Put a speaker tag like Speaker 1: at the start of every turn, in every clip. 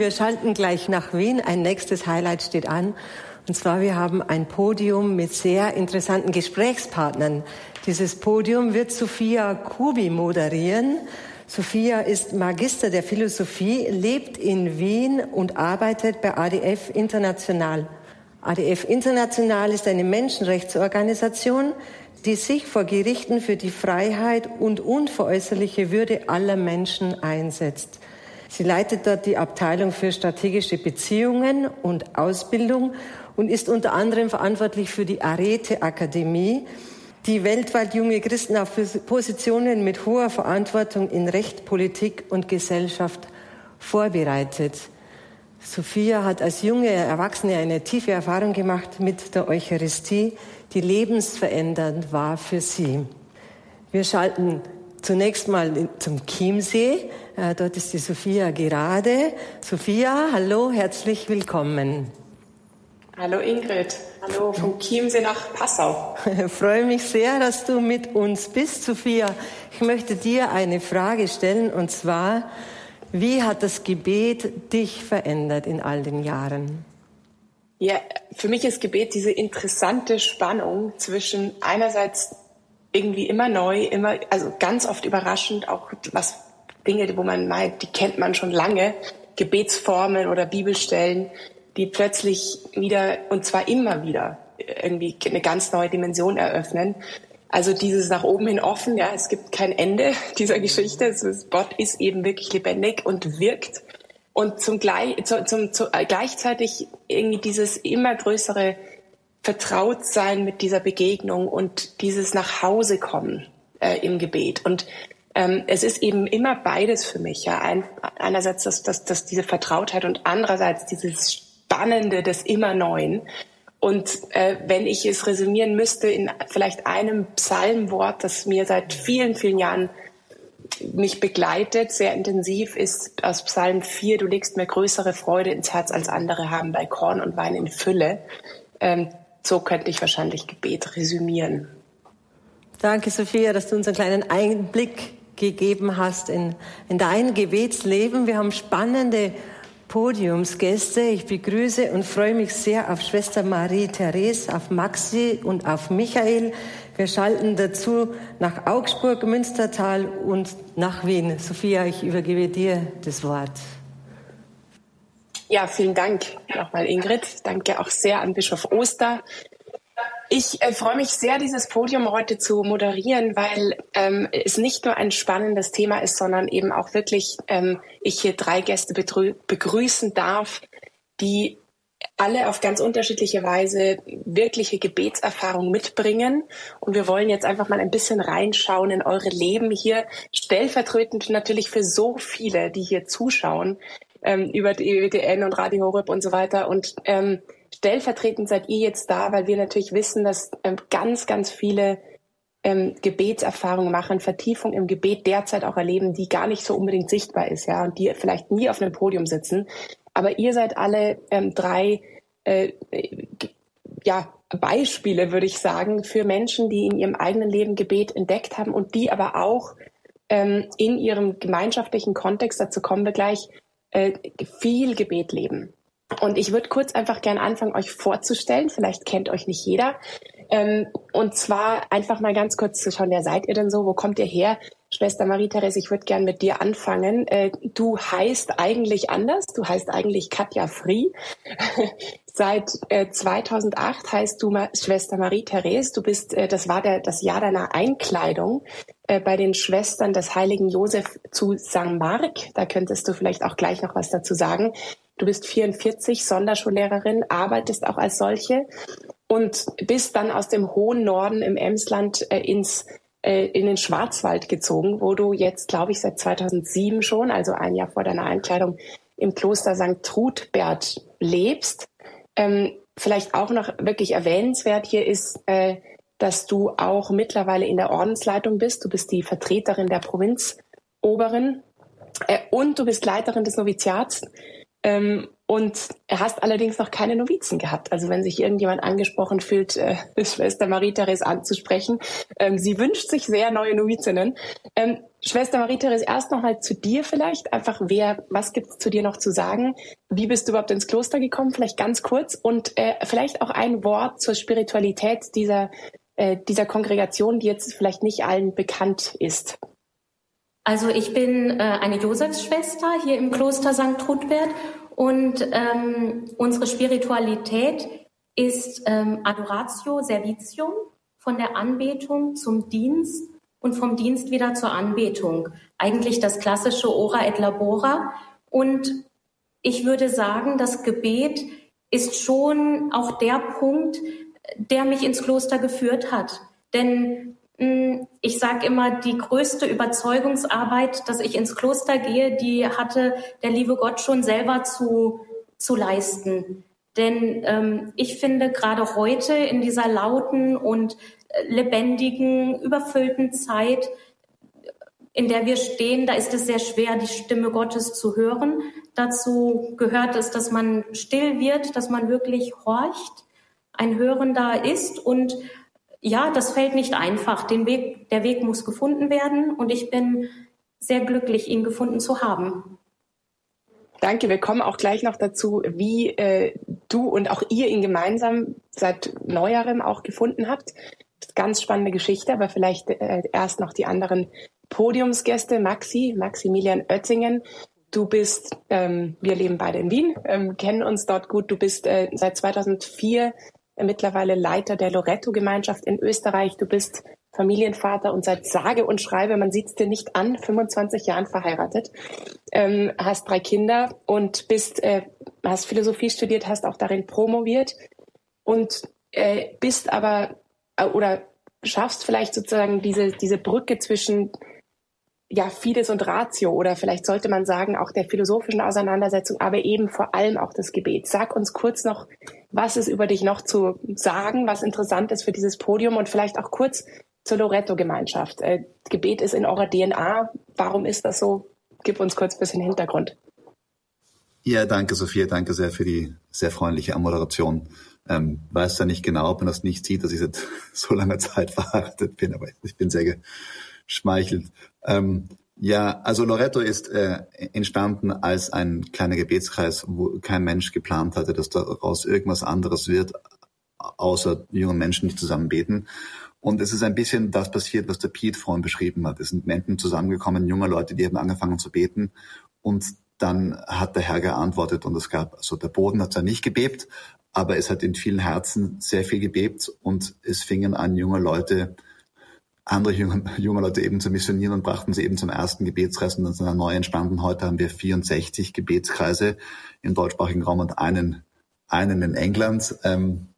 Speaker 1: Wir schalten gleich nach Wien. Ein nächstes Highlight steht an. Und zwar, wir haben ein Podium mit sehr interessanten Gesprächspartnern. Dieses Podium wird Sophia Kubi moderieren. Sophia ist Magister der Philosophie, lebt in Wien und arbeitet bei ADF International. ADF International ist eine Menschenrechtsorganisation, die sich vor Gerichten für die Freiheit und unveräußerliche Würde aller Menschen einsetzt. Sie leitet dort die Abteilung für strategische Beziehungen und Ausbildung und ist unter anderem verantwortlich für die Arete Akademie, die weltweit junge Christen auf Positionen mit hoher Verantwortung in Recht, Politik und Gesellschaft vorbereitet. Sophia hat als junge Erwachsene eine tiefe Erfahrung gemacht mit der Eucharistie, die lebensverändernd war für sie. Wir schalten zunächst mal zum Chiemsee. Äh, dort ist die Sophia gerade. Sophia, hallo, herzlich willkommen.
Speaker 2: Hallo Ingrid, hallo vom Chiemsee nach Passau.
Speaker 1: Ich freue mich sehr, dass du mit uns bist, Sophia. Ich möchte dir eine Frage stellen und zwar, wie hat das Gebet dich verändert in all den Jahren?
Speaker 2: Ja, für mich ist Gebet diese interessante Spannung zwischen einerseits irgendwie immer neu, immer, also ganz oft überraschend, auch was Dinge, wo man meint, die kennt man schon lange, Gebetsformeln oder Bibelstellen, die plötzlich wieder, und zwar immer wieder, irgendwie eine ganz neue Dimension eröffnen. Also dieses nach oben hin offen, ja, es gibt kein Ende dieser Geschichte. Ist, Gott ist eben wirklich lebendig und wirkt. Und zum, zum, zum gleichzeitig irgendwie dieses immer größere Vertrautsein mit dieser Begegnung und dieses nach Hause kommen äh, im Gebet. Und ähm, es ist eben immer beides für mich. Ja, Ein, einerseits das, das, das diese Vertrautheit und andererseits dieses Spannende des immer Neuen. Und äh, wenn ich es resümieren müsste in vielleicht einem Psalmwort, das mir seit vielen, vielen Jahren mich begleitet, sehr intensiv, ist aus Psalm 4, du legst mir größere Freude ins Herz als andere haben bei Korn und Wein in Fülle. Ähm, so könnte ich wahrscheinlich Gebet resümieren.
Speaker 1: Danke, Sophia, dass du uns einen kleinen Einblick gegeben hast in, in dein Gebetsleben. Wir haben spannende Podiumsgäste. Ich begrüße und freue mich sehr auf Schwester Marie-Therese, auf Maxi und auf Michael. Wir schalten dazu nach Augsburg, Münstertal und nach Wien. Sophia, ich übergebe dir das Wort.
Speaker 2: Ja, vielen Dank nochmal, Ingrid. Danke auch sehr an Bischof Oster. Ich äh, freue mich sehr, dieses Podium heute zu moderieren, weil ähm, es nicht nur ein spannendes Thema ist, sondern eben auch wirklich ähm, ich hier drei Gäste begrüßen darf, die alle auf ganz unterschiedliche Weise wirkliche Gebetserfahrung mitbringen. Und wir wollen jetzt einfach mal ein bisschen reinschauen in eure Leben hier, stellvertretend natürlich für so viele, die hier zuschauen, ähm, über die EWTN und Radio Horeb und so weiter. Und ähm, stellvertretend seid ihr jetzt da, weil wir natürlich wissen, dass ähm, ganz, ganz viele ähm, Gebetserfahrungen machen, Vertiefung im Gebet derzeit auch erleben, die gar nicht so unbedingt sichtbar ist, ja, und die vielleicht nie auf einem Podium sitzen. Aber ihr seid alle ähm, drei äh, ja, Beispiele, würde ich sagen, für Menschen, die in ihrem eigenen Leben Gebet entdeckt haben und die aber auch ähm, in ihrem gemeinschaftlichen Kontext, dazu kommen wir gleich, äh, viel Gebet leben. Und ich würde kurz einfach gern anfangen, euch vorzustellen. Vielleicht kennt euch nicht jeder. Ähm, und zwar einfach mal ganz kurz zu schauen, wer seid ihr denn so? Wo kommt ihr her? Schwester Marie-Therese, ich würde gern mit dir anfangen. Äh, du heißt eigentlich anders. Du heißt eigentlich Katja Frie. Seit äh, 2008 heißt du Schwester Marie-Therese. Du bist, äh, das war der, das Jahr deiner Einkleidung äh, bei den Schwestern des Heiligen Josef zu St. Mark. Da könntest du vielleicht auch gleich noch was dazu sagen. Du bist 44, Sonderschullehrerin, arbeitest auch als solche und bist dann aus dem hohen Norden im Emsland äh, ins äh, in den Schwarzwald gezogen, wo du jetzt, glaube ich, seit 2007 schon, also ein Jahr vor deiner Einkleidung, im Kloster St. Trudbert lebst. Ähm, vielleicht auch noch wirklich erwähnenswert hier ist, äh, dass du auch mittlerweile in der Ordensleitung bist. Du bist die Vertreterin der Provinzoberin äh, und du bist Leiterin des Noviziats. Ähm, und er hast allerdings noch keine Novizen gehabt. Also wenn sich irgendjemand angesprochen fühlt, äh, Schwester Marie-Therese anzusprechen, ähm, sie wünscht sich sehr neue Novizinnen. Ähm, Schwester Marie-Therese, erst noch mal zu dir vielleicht. Einfach, wer, was gibt es zu dir noch zu sagen? Wie bist du überhaupt ins Kloster gekommen? Vielleicht ganz kurz. Und äh, vielleicht auch ein Wort zur Spiritualität dieser, äh, dieser Kongregation, die jetzt vielleicht nicht allen bekannt ist.
Speaker 3: Also ich bin äh, eine Josefsschwester hier im Kloster St. Trudbert und ähm, unsere Spiritualität ist ähm, Adoratio Servitium von der Anbetung zum Dienst und vom Dienst wieder zur Anbetung. Eigentlich das klassische Ora et Labora. Und ich würde sagen, das Gebet ist schon auch der Punkt, der mich ins Kloster geführt hat. Denn mh, hm, ich sage immer, die größte Überzeugungsarbeit, dass ich ins Kloster gehe, die hatte der liebe Gott schon selber zu, zu leisten. Denn ähm, ich finde gerade heute in dieser lauten und lebendigen, überfüllten Zeit, in der wir stehen, da ist es sehr schwer, die Stimme Gottes zu hören. Dazu gehört es, dass man still wird, dass man wirklich horcht, ein Hörender ist und ja, das fällt nicht einfach. Den Weg, der Weg muss gefunden werden und ich bin sehr glücklich, ihn gefunden zu haben.
Speaker 2: Danke, wir kommen auch gleich noch dazu, wie äh, du und auch ihr ihn gemeinsam seit neuerem auch gefunden habt ganz spannende Geschichte, aber vielleicht äh, erst noch die anderen Podiumsgäste. Maxi, Maximilian Oettingen. Du bist, ähm, wir leben beide in Wien, ähm, kennen uns dort gut. Du bist äh, seit 2004 äh, mittlerweile Leiter der Loretto-Gemeinschaft in Österreich. Du bist Familienvater und seit sage und schreibe, man sieht es dir nicht an, 25 Jahren verheiratet, ähm, hast drei Kinder und bist, äh, hast Philosophie studiert, hast auch darin promoviert und äh, bist aber äh, oder schaffst vielleicht sozusagen diese, diese Brücke zwischen ja, Fides und Ratio oder vielleicht sollte man sagen auch der philosophischen Auseinandersetzung, aber eben vor allem auch das Gebet. Sag uns kurz noch, was ist über dich noch zu sagen, was interessant ist für dieses Podium und vielleicht auch kurz zur Loretto-Gemeinschaft. Äh, Gebet ist in eurer DNA. Warum ist das so? Gib uns kurz ein bisschen Hintergrund.
Speaker 4: Ja, danke Sophia, danke sehr für die sehr freundliche Moderation. Ähm, weiß ja nicht genau, ob man das nicht sieht, dass ich seit so langer Zeit verheiratet bin, aber ich bin sehr geschmeichelt. Ähm, ja, also Loretto ist äh, entstanden als ein kleiner Gebetskreis, wo kein Mensch geplant hatte, dass daraus irgendwas anderes wird, außer jungen Menschen, die zusammen beten. Und es ist ein bisschen das passiert, was der Pete vorhin beschrieben hat. Es sind Menschen zusammengekommen, junge Leute, die haben angefangen zu beten. Und dann hat der Herr geantwortet und es gab, also der Boden hat zwar nicht gebebt, aber es hat in vielen Herzen sehr viel gebebt und es fingen an, junge Leute, andere junge, junge Leute eben zu missionieren und brachten sie eben zum ersten Gebetskreis und dann sind neu entstanden. Heute haben wir 64 Gebetskreise im deutschsprachigen Raum und einen, einen in England. Ähm,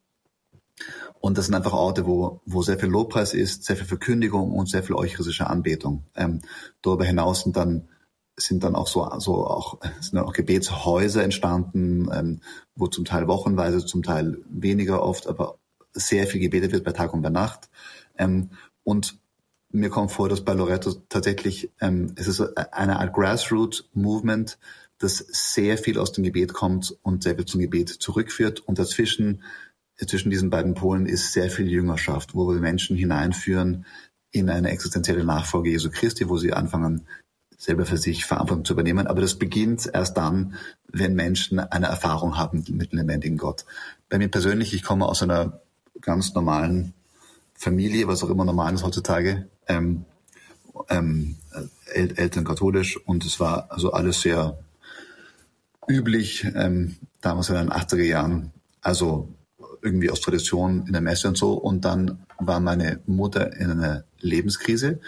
Speaker 4: und das sind einfach Orte, wo, wo sehr viel Lobpreis ist, sehr viel Verkündigung und sehr viel eucharistische Anbetung. Ähm, darüber hinaus sind dann sind dann auch so, so auch, sind dann auch Gebetshäuser entstanden, ähm, wo zum Teil wochenweise, zum Teil weniger oft, aber sehr viel gebetet wird bei Tag und bei Nacht. Ähm, und mir kommt vor, dass bei Loretto tatsächlich, ähm, es ist eine Art Grassroot-Movement, das sehr viel aus dem Gebet kommt und sehr viel zum Gebet zurückführt. Und dazwischen, zwischen diesen beiden Polen ist sehr viel Jüngerschaft, wo wir Menschen hineinführen in eine existenzielle Nachfolge Jesu Christi, wo sie anfangen, selber für sich Verantwortung zu übernehmen. Aber das beginnt erst dann, wenn Menschen eine Erfahrung haben mit dem lebendigen Gott. Bei mir persönlich, ich komme aus einer ganz normalen Familie, was auch immer normal ist heutzutage, ähm, ähm, El Eltern katholisch und es war also alles sehr üblich, ähm, damals in den 80er Jahren, also irgendwie aus Tradition in der Messe und so. Und dann war meine Mutter in einer Lebenskrise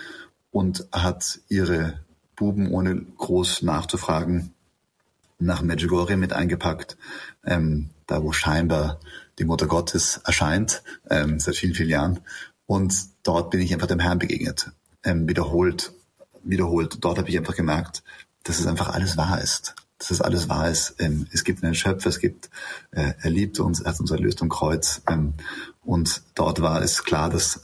Speaker 4: und hat ihre Buben, ohne groß nachzufragen, nach Medjugorje mit eingepackt, ähm, da wo scheinbar die Mutter Gottes erscheint, ähm, seit vielen, vielen Jahren. Und dort bin ich einfach dem Herrn begegnet, ähm, wiederholt, wiederholt. Dort habe ich einfach gemerkt, dass es einfach alles wahr ist. Dass es alles wahr ist. Ähm, es gibt einen Schöpfer, es gibt, äh, er liebt uns, er hat uns erlöst am Kreuz. Ähm, und dort war es klar, dass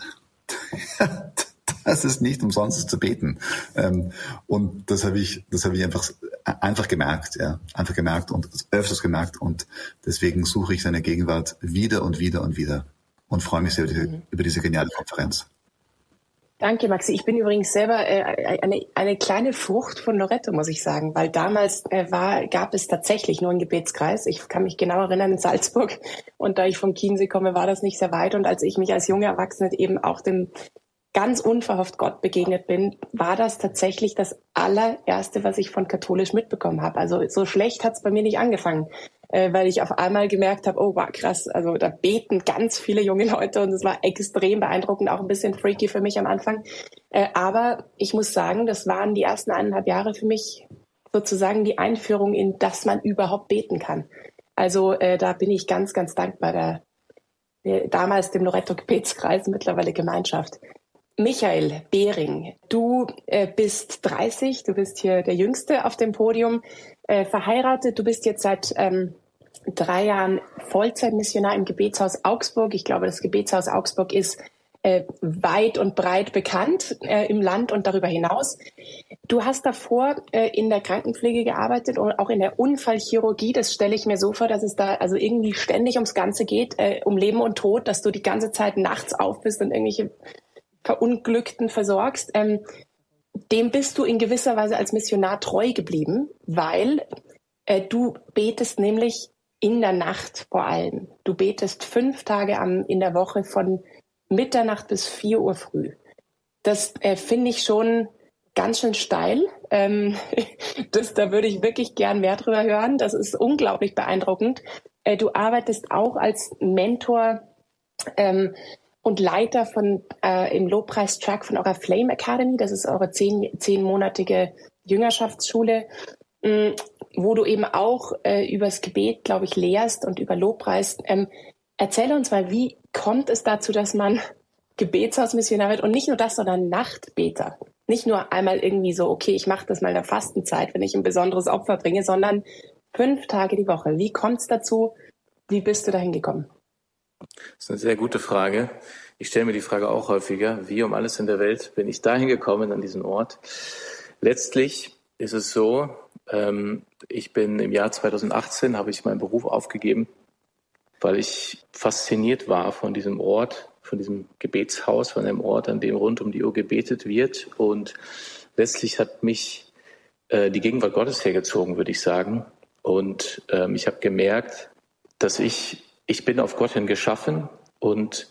Speaker 4: das ist nicht umsonst zu beten. Ähm, und das habe ich, das habe ich einfach, einfach gemerkt, ja, einfach gemerkt und öfters gemerkt und deswegen suche ich seine Gegenwart wieder und wieder und wieder und freue mich sehr über diese, mhm. über diese geniale Konferenz.
Speaker 2: Danke, Maxi. Ich bin übrigens selber äh, eine, eine kleine Frucht von Loretto, muss ich sagen, weil damals äh, war, gab es tatsächlich nur einen Gebetskreis. Ich kann mich genau erinnern in Salzburg und da ich vom Chiemsee komme, war das nicht sehr weit. Und als ich mich als junge Erwachsene eben auch dem ganz unverhofft Gott begegnet bin, war das tatsächlich das allererste, was ich von katholisch mitbekommen habe. Also so schlecht hat es bei mir nicht angefangen äh, weil ich auf einmal gemerkt habe, oh, war krass, also da beten ganz viele junge Leute und es war extrem beeindruckend, auch ein bisschen freaky für mich am Anfang. Äh, aber ich muss sagen, das waren die ersten eineinhalb Jahre für mich sozusagen die Einführung in, dass man überhaupt beten kann. Also äh, da bin ich ganz, ganz dankbar der, der damals dem Loretto Gebetskreis, mittlerweile Gemeinschaft. Michael Behring, du äh, bist 30, du bist hier der Jüngste auf dem Podium, äh, verheiratet, du bist jetzt seit ähm, drei Jahren Vollzeitmissionar im Gebetshaus Augsburg. Ich glaube, das Gebetshaus Augsburg ist äh, weit und breit bekannt äh, im Land und darüber hinaus. Du hast davor äh, in der Krankenpflege gearbeitet und auch in der Unfallchirurgie. Das stelle ich mir so vor, dass es da also irgendwie ständig ums Ganze geht, äh, um Leben und Tod, dass du die ganze Zeit nachts auf bist und irgendwelche Verunglückten versorgst. Ähm, dem bist du in gewisser Weise als Missionar treu geblieben, weil äh, du betest nämlich in der Nacht vor allem. Du betest fünf Tage am, in der Woche von Mitternacht bis vier Uhr früh. Das äh, finde ich schon ganz schön steil. Ähm, das, da würde ich wirklich gern mehr drüber hören. Das ist unglaublich beeindruckend. Äh, du arbeitest auch als Mentor ähm, und Leiter von äh, im Lobpreistrack von eurer Flame Academy. Das ist eure zehn, zehnmonatige Jüngerschaftsschule. Mm, wo du eben auch äh, übers Gebet, glaube ich, lehrst und über Lobpreis. Ähm, erzähl uns mal, wie kommt es dazu, dass man Gebetshausmissionar wird und nicht nur das, sondern Nachtbeter. Nicht nur einmal irgendwie so, okay, ich mache das mal in der Fastenzeit, wenn ich ein besonderes Opfer bringe, sondern fünf Tage die Woche. Wie kommt es dazu? Wie bist du dahin gekommen?
Speaker 5: Das ist eine sehr gute Frage. Ich stelle mir die Frage auch häufiger. Wie um alles in der Welt bin ich dahin gekommen an diesen Ort? Letztlich ist es so, ähm, ich bin im Jahr 2018, habe ich meinen Beruf aufgegeben, weil ich fasziniert war von diesem Ort, von diesem Gebetshaus, von einem Ort, an dem rund um die Uhr gebetet wird. Und letztlich hat mich äh, die Gegenwart Gottes hergezogen, würde ich sagen. Und ähm, ich habe gemerkt, dass ich, ich bin auf Gott hin geschaffen und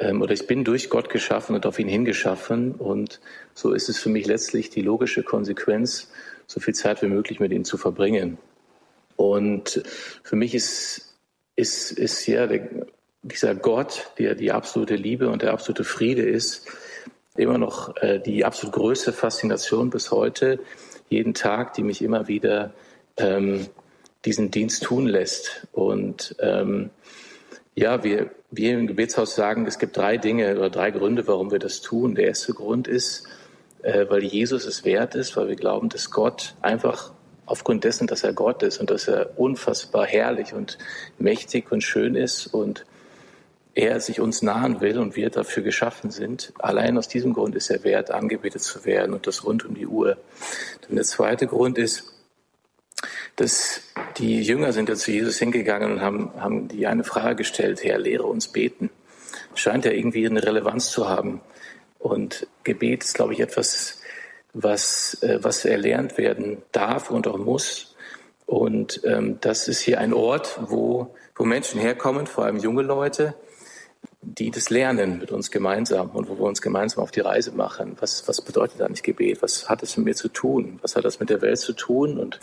Speaker 5: ähm, oder ich bin durch Gott geschaffen und auf ihn hingeschaffen. Und so ist es für mich letztlich die logische Konsequenz, so viel Zeit wie möglich mit ihnen zu verbringen. Und für mich ist, ist, ist ja der, dieser Gott, der die absolute Liebe und der absolute Friede ist, immer noch äh, die absolut größte Faszination bis heute, jeden Tag, die mich immer wieder ähm, diesen Dienst tun lässt. Und ähm, ja, wir, wir im Gebetshaus sagen, es gibt drei Dinge oder drei Gründe, warum wir das tun. Der erste Grund ist, äh, weil Jesus es wert ist, weil wir glauben, dass Gott einfach aufgrund dessen, dass er Gott ist und dass er unfassbar herrlich und mächtig und schön ist und er sich uns nahen will und wir dafür geschaffen sind. Allein aus diesem Grund ist er wert, angebetet zu werden und das rund um die Uhr. Dann der zweite Grund ist, dass die Jünger sind ja zu Jesus hingegangen und haben, haben die eine Frage gestellt, Herr, lehre uns beten. Scheint ja irgendwie eine Relevanz zu haben. Und Gebet ist, glaube ich, etwas, was, äh, was erlernt werden darf und auch muss. Und ähm, das ist hier ein Ort, wo, wo Menschen herkommen, vor allem junge Leute, die das lernen mit uns gemeinsam und wo wir uns gemeinsam auf die Reise machen. Was, was bedeutet eigentlich Gebet? Was hat es mit mir zu tun? Was hat das mit der Welt zu tun? Und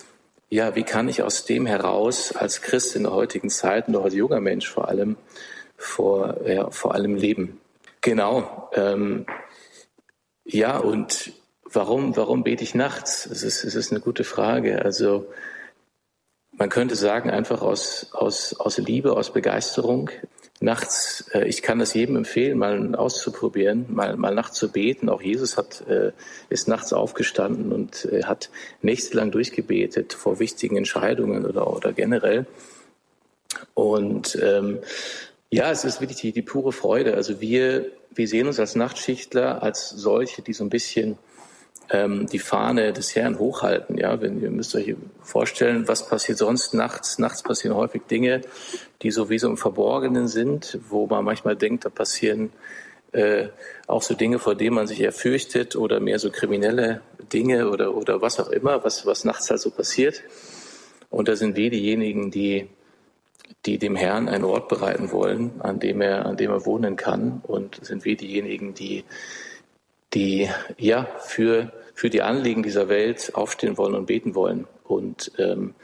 Speaker 5: ja, wie kann ich aus dem heraus als Christ in der heutigen Zeit und auch als junger Mensch vor allem vor, ja, vor allem leben? Genau. Ähm, ja, und warum, warum bete ich nachts? Es ist, es ist eine gute Frage. Also man könnte sagen, einfach aus, aus, aus Liebe, aus Begeisterung. Nachts, äh, ich kann das jedem empfehlen, mal auszuprobieren, mal, mal nachts zu beten. Auch Jesus hat, äh, ist nachts aufgestanden und äh, hat nächtelang durchgebetet vor wichtigen Entscheidungen oder, oder generell. Und ähm, ja, es ist wirklich die, die pure Freude. Also wir wir sehen uns als Nachtschichtler als solche, die so ein bisschen ähm, die Fahne des Herrn hochhalten. Ja, wenn ihr müsst euch vorstellen, was passiert sonst nachts. Nachts passieren häufig Dinge, die sowieso im Verborgenen sind, wo man manchmal denkt, da passieren äh, auch so Dinge, vor denen man sich eher fürchtet oder mehr so kriminelle Dinge oder, oder was auch immer, was, was nachts halt so passiert. Und da sind wir diejenigen, die, die dem Herrn einen Ort bereiten wollen, an dem er, an dem er wohnen kann. Und sind wir diejenigen, die, die, ja, für, für die Anliegen dieser Welt aufstehen wollen und beten wollen. Und, ähm,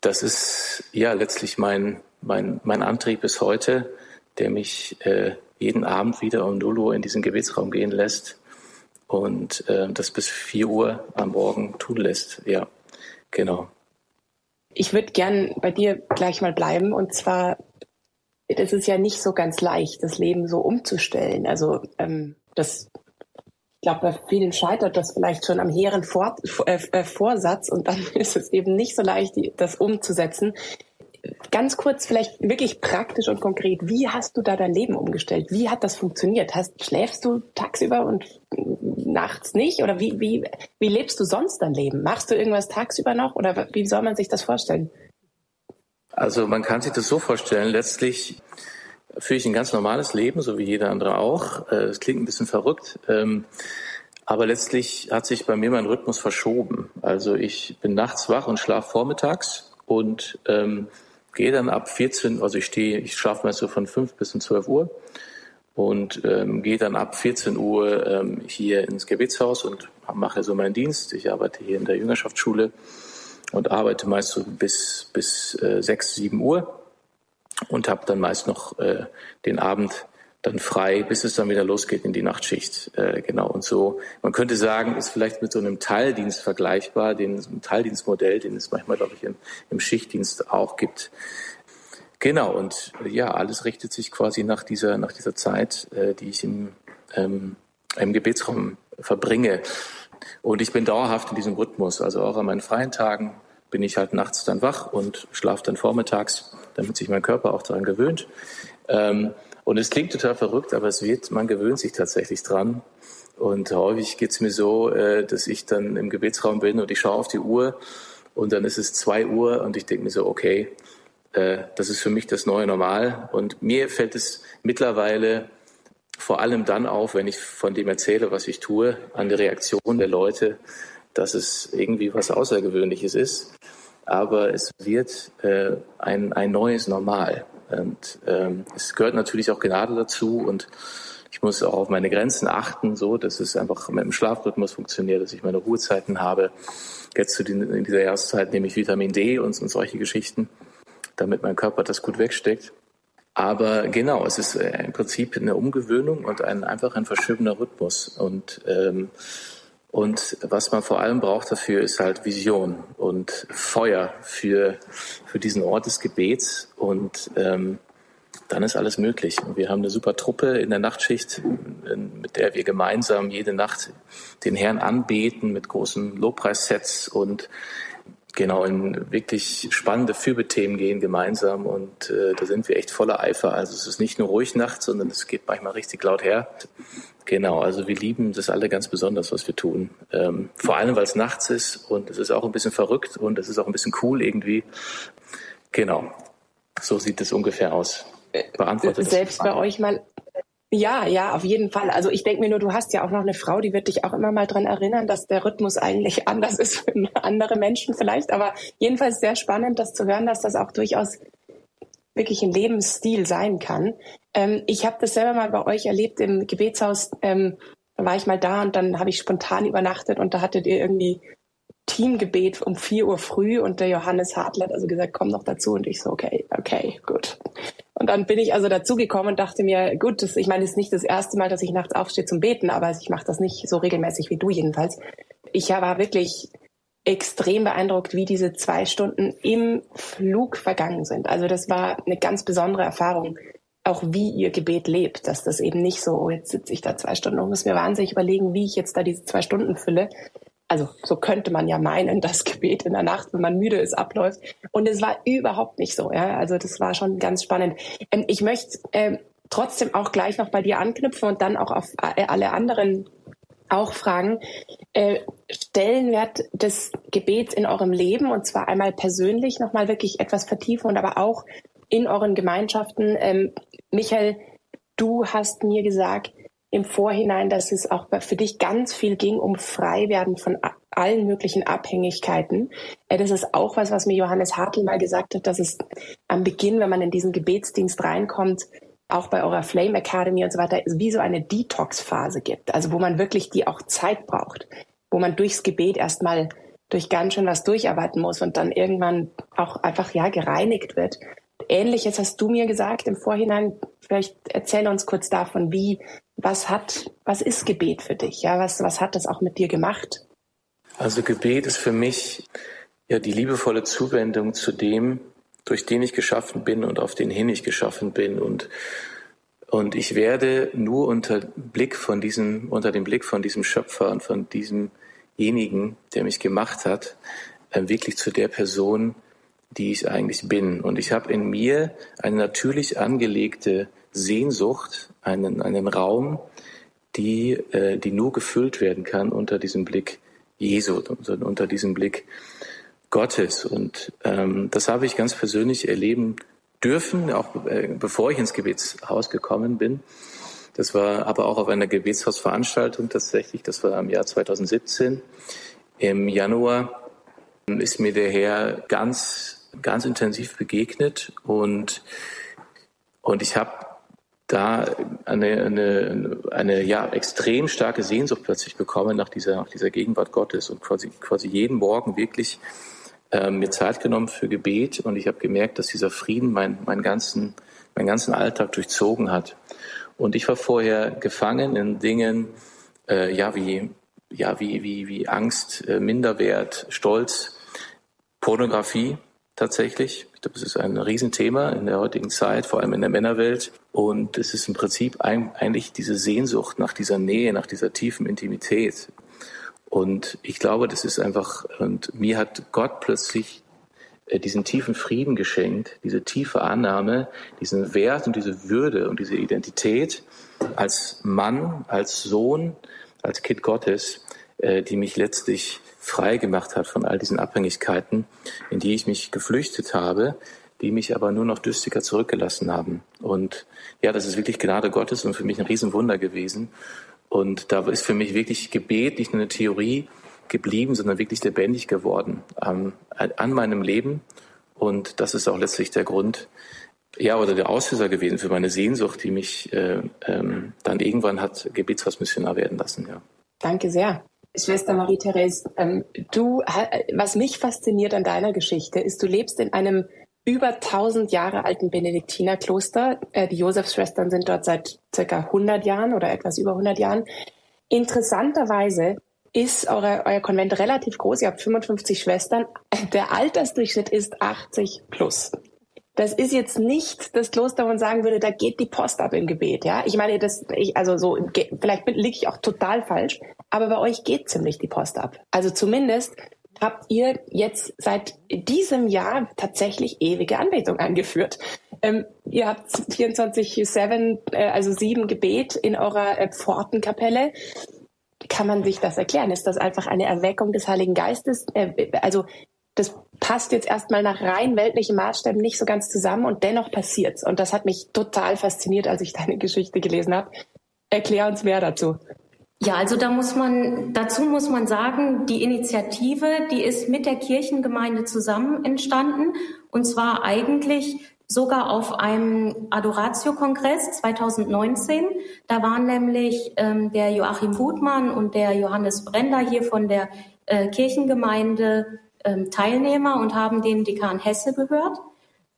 Speaker 5: das ist, ja, letztlich mein, mein, mein Antrieb bis heute, der mich, äh, jeden Abend wieder um 0 Uhr in diesen Gebetsraum gehen lässt und äh, das bis 4 Uhr am Morgen tun lässt. Ja, genau.
Speaker 2: Ich würde gern bei dir gleich mal bleiben und zwar, das ist ja nicht so ganz leicht, das Leben so umzustellen. Also ähm, das, ich glaube, bei vielen scheitert das vielleicht schon am hehren Vor äh, äh, Vorsatz und dann ist es eben nicht so leicht, das umzusetzen ganz kurz, vielleicht wirklich praktisch und konkret, wie hast du da dein Leben umgestellt? Wie hat das funktioniert? Hast, schläfst du tagsüber und nachts nicht? Oder wie, wie, wie lebst du sonst dein Leben? Machst du irgendwas tagsüber noch? Oder wie soll man sich das vorstellen?
Speaker 5: Also man kann sich das so vorstellen, letztlich führe ich ein ganz normales Leben, so wie jeder andere auch. Äh, es klingt ein bisschen verrückt. Ähm, aber letztlich hat sich bei mir mein Rhythmus verschoben. Also ich bin nachts wach und schlafe vormittags und ähm, gehe dann ab 14, also ich stehe, ich schlafe meist so von 5 bis um 12 Uhr und ähm, gehe dann ab 14 Uhr ähm, hier ins Gebetshaus und mache so meinen Dienst. Ich arbeite hier in der Jüngerschaftsschule und arbeite meist so bis, bis äh, 6, 7 Uhr und habe dann meist noch äh, den Abend dann frei, bis es dann wieder losgeht in die Nachtschicht. Äh, genau. Und so, man könnte sagen, ist vielleicht mit so einem Teildienst vergleichbar, den so einem Teildienstmodell, den es manchmal, glaube ich, im, im Schichtdienst auch gibt. Genau, und ja, alles richtet sich quasi nach dieser, nach dieser Zeit, äh, die ich im, ähm, im Gebetsraum verbringe. Und ich bin dauerhaft in diesem Rhythmus. Also auch an meinen freien Tagen bin ich halt nachts dann wach und schlafe dann vormittags, damit sich mein Körper auch daran gewöhnt. Ähm, und es klingt total verrückt, aber es wird, man gewöhnt sich tatsächlich dran. Und häufig geht es mir so, äh, dass ich dann im Gebetsraum bin und ich schaue auf die Uhr und dann ist es zwei Uhr und ich denke mir so, okay, äh, das ist für mich das neue Normal. Und mir fällt es mittlerweile vor allem dann auf, wenn ich von dem erzähle, was ich tue, an der Reaktion der Leute, dass es irgendwie was Außergewöhnliches ist. Aber es wird äh, ein, ein neues Normal. Und ähm, es gehört natürlich auch Gnade dazu und ich muss auch auf meine Grenzen achten, so dass es einfach mit dem Schlafrhythmus funktioniert, dass ich meine Ruhezeiten habe. Jetzt zu den, in dieser Jahreszeit nehme ich Vitamin D und, und solche Geschichten, damit mein Körper das gut wegsteckt. Aber genau, es ist äh, im Prinzip eine Umgewöhnung und ein einfach ein verschobener Rhythmus. Und ähm, und was man vor allem braucht dafür, ist halt Vision und Feuer für, für diesen Ort des Gebets. Und ähm, dann ist alles möglich. Und wir haben eine super Truppe in der Nachtschicht, mit der wir gemeinsam jede Nacht den Herrn anbeten mit großen Lobpreissets und genau in wirklich spannende Fürbethemen gehen gemeinsam. Und äh, da sind wir echt voller Eifer. Also es ist nicht nur ruhig nachts, sondern es geht manchmal richtig laut her. Genau, also wir lieben das alle ganz besonders, was wir tun. Ähm, vor allem, weil es nachts ist und es ist auch ein bisschen verrückt und es ist auch ein bisschen cool irgendwie. Genau, so sieht es ungefähr aus.
Speaker 2: Beantwortet Selbst bei euch mal. Ja, ja, auf jeden Fall. Also ich denke mir nur, du hast ja auch noch eine Frau, die wird dich auch immer mal dran erinnern, dass der Rhythmus eigentlich anders ist für andere Menschen vielleicht. Aber jedenfalls sehr spannend, das zu hören, dass das auch durchaus wirklich ein Lebensstil sein kann. Ähm, ich habe das selber mal bei euch erlebt im Gebetshaus. Ähm, da war ich mal da und dann habe ich spontan übernachtet und da hattet ihr irgendwie Teamgebet um vier Uhr früh und der Johannes Hartler hat also gesagt, komm noch dazu und ich so, okay, okay, gut. Und dann bin ich also dazugekommen und dachte mir, gut, das, ich meine, es ist nicht das erste Mal, dass ich nachts aufstehe zum Beten, aber ich mache das nicht so regelmäßig wie du jedenfalls. Ich war wirklich extrem beeindruckt, wie diese zwei Stunden im Flug vergangen sind. Also das war eine ganz besondere Erfahrung, auch wie ihr Gebet lebt, dass das eben nicht so, oh, jetzt sitze ich da zwei Stunden und muss mir wahnsinnig überlegen, wie ich jetzt da diese zwei Stunden fülle. Also so könnte man ja meinen, dass Gebet in der Nacht, wenn man müde ist, abläuft. Und es war überhaupt nicht so. Ja? Also das war schon ganz spannend. Ähm, ich möchte äh, trotzdem auch gleich noch bei dir anknüpfen und dann auch auf alle anderen auch fragen, äh, Stellenwert des Gebets in eurem Leben und zwar einmal persönlich nochmal wirklich etwas vertiefen und aber auch in euren Gemeinschaften. Ähm, Michael, du hast mir gesagt im Vorhinein, dass es auch für dich ganz viel ging um Freiwerden von allen möglichen Abhängigkeiten. Äh, das ist auch was, was mir Johannes Hartl mal gesagt hat, dass es am Beginn, wenn man in diesen Gebetsdienst reinkommt, auch bei eurer Flame Academy und so weiter, wie so eine Detox-Phase gibt. Also wo man wirklich die auch Zeit braucht, wo man durchs Gebet erstmal durch ganz schön was durcharbeiten muss und dann irgendwann auch einfach ja gereinigt wird. Ähnliches hast du mir gesagt im Vorhinein. Vielleicht erzähl uns kurz davon, wie, was hat, was ist Gebet für dich? Ja, was, was hat das auch mit dir gemacht?
Speaker 5: Also Gebet ist für mich ja die liebevolle Zuwendung zu dem, durch den ich geschaffen bin und auf den hin ich geschaffen bin und und ich werde nur unter Blick von diesem, unter dem Blick von diesem Schöpfer und von diesemjenigen, der mich gemacht hat, äh, wirklich zu der Person, die ich eigentlich bin. Und ich habe in mir eine natürlich angelegte Sehnsucht, einen, einen Raum, die, äh, die nur gefüllt werden kann unter diesem Blick Jesu, unter diesem Blick Gottes. Und ähm, das habe ich ganz persönlich erleben dürfen, auch äh, bevor ich ins Gebetshaus gekommen bin. Das war aber auch auf einer Gebetshausveranstaltung tatsächlich. Das war im Jahr 2017. Im Januar ist mir der Herr ganz, ganz intensiv begegnet und, und ich habe da eine, eine, eine ja, extrem starke Sehnsucht plötzlich bekommen nach dieser, nach dieser Gegenwart Gottes und quasi, quasi jeden Morgen wirklich äh, mir Zeit genommen für Gebet und ich habe gemerkt, dass dieser Frieden mein, meinen ganzen, meinen ganzen Alltag durchzogen hat. Und ich war vorher gefangen in Dingen, äh, ja, wie, ja, wie, wie, wie Angst, äh, Minderwert, Stolz, Pornografie tatsächlich. Ich glaube, es ist ein Riesenthema in der heutigen Zeit, vor allem in der Männerwelt. Und es ist im Prinzip eigentlich diese Sehnsucht nach dieser Nähe, nach dieser tiefen Intimität. Und ich glaube, das ist einfach, und mir hat Gott plötzlich äh, diesen tiefen Frieden geschenkt, diese tiefe Annahme, diesen Wert und diese Würde und diese Identität als Mann, als Sohn, als Kind Gottes, äh, die mich letztlich frei gemacht hat von all diesen Abhängigkeiten, in die ich mich geflüchtet habe, die mich aber nur noch düstiger zurückgelassen haben. Und ja, das ist wirklich Gnade Gottes und für mich ein Riesenwunder gewesen. Und da ist für mich wirklich Gebet nicht nur eine Theorie geblieben, sondern wirklich lebendig geworden ähm, an meinem Leben. Und das ist auch letztlich der Grund, ja, oder der Auslöser gewesen für meine Sehnsucht, die mich äh, ähm, dann irgendwann hat Gebetshausmissionar werden lassen. Ja.
Speaker 2: Danke sehr. Schwester Marie-Therese, ähm, du, was mich fasziniert an deiner Geschichte, ist, du lebst in einem über 1000 Jahre alten Benediktinerkloster. Äh, die Josefschwestern sind dort seit circa 100 Jahren oder etwas über 100 Jahren. Interessanterweise ist eure, euer Konvent relativ groß. Ihr habt 55 Schwestern. Der Altersdurchschnitt ist 80 plus. Das ist jetzt nicht das Kloster, wo man sagen würde, da geht die Post ab im Gebet, ja. Ich meine, das, ich, also so, vielleicht liege ich auch total falsch, aber bei euch geht ziemlich die Post ab. Also zumindest habt ihr jetzt seit diesem Jahr tatsächlich ewige Anbetung eingeführt. Ähm, ihr habt 24-7, äh, also sieben Gebet in eurer äh, Pfortenkapelle. Kann man sich das erklären? Ist das einfach eine Erweckung des Heiligen Geistes? Äh, also das passt jetzt erstmal nach rein weltlichen Maßstäben nicht so ganz zusammen und dennoch passiert's. Und das hat mich total fasziniert, als ich deine Geschichte gelesen habe. Erklär uns mehr dazu.
Speaker 3: Ja, also da muss man, dazu muss man sagen, die Initiative, die ist mit der Kirchengemeinde zusammen entstanden und zwar eigentlich sogar auf einem Adoratio-Kongress 2019. Da waren nämlich ähm, der Joachim Gutmann und der Johannes Brender hier von der äh, Kirchengemeinde ähm, Teilnehmer und haben den Dekan Hesse gehört.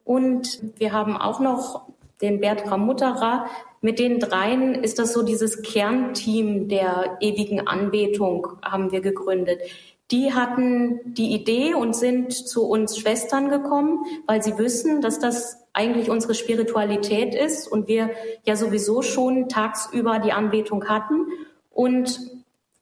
Speaker 3: Und wir haben auch noch den Bertram Mutterer mit den dreien ist das so dieses Kernteam der ewigen Anbetung haben wir gegründet. Die hatten die Idee und sind zu uns Schwestern gekommen, weil sie wissen, dass das eigentlich unsere Spiritualität ist und wir ja sowieso schon tagsüber die Anbetung hatten. Und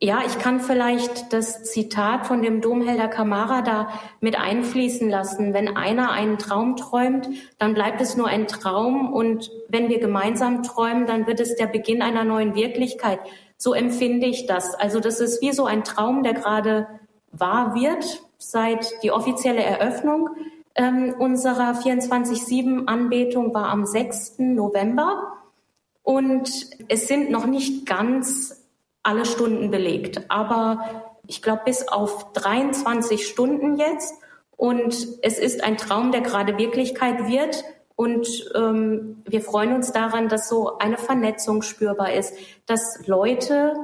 Speaker 3: ja, ich kann vielleicht das Zitat von dem Domhelder Kamara da mit einfließen lassen. Wenn einer einen Traum träumt, dann bleibt es nur ein Traum und wenn wir gemeinsam träumen, dann wird es der Beginn einer neuen Wirklichkeit. So empfinde ich das. Also das ist wie so ein Traum, der gerade wahr wird seit die offizielle Eröffnung ähm, unserer 24-7-Anbetung war am 6. November. Und es sind noch nicht ganz alle Stunden belegt, aber ich glaube bis auf 23 Stunden jetzt. Und es ist ein Traum, der gerade Wirklichkeit wird. Und ähm, wir freuen uns daran, dass so eine Vernetzung spürbar ist, dass Leute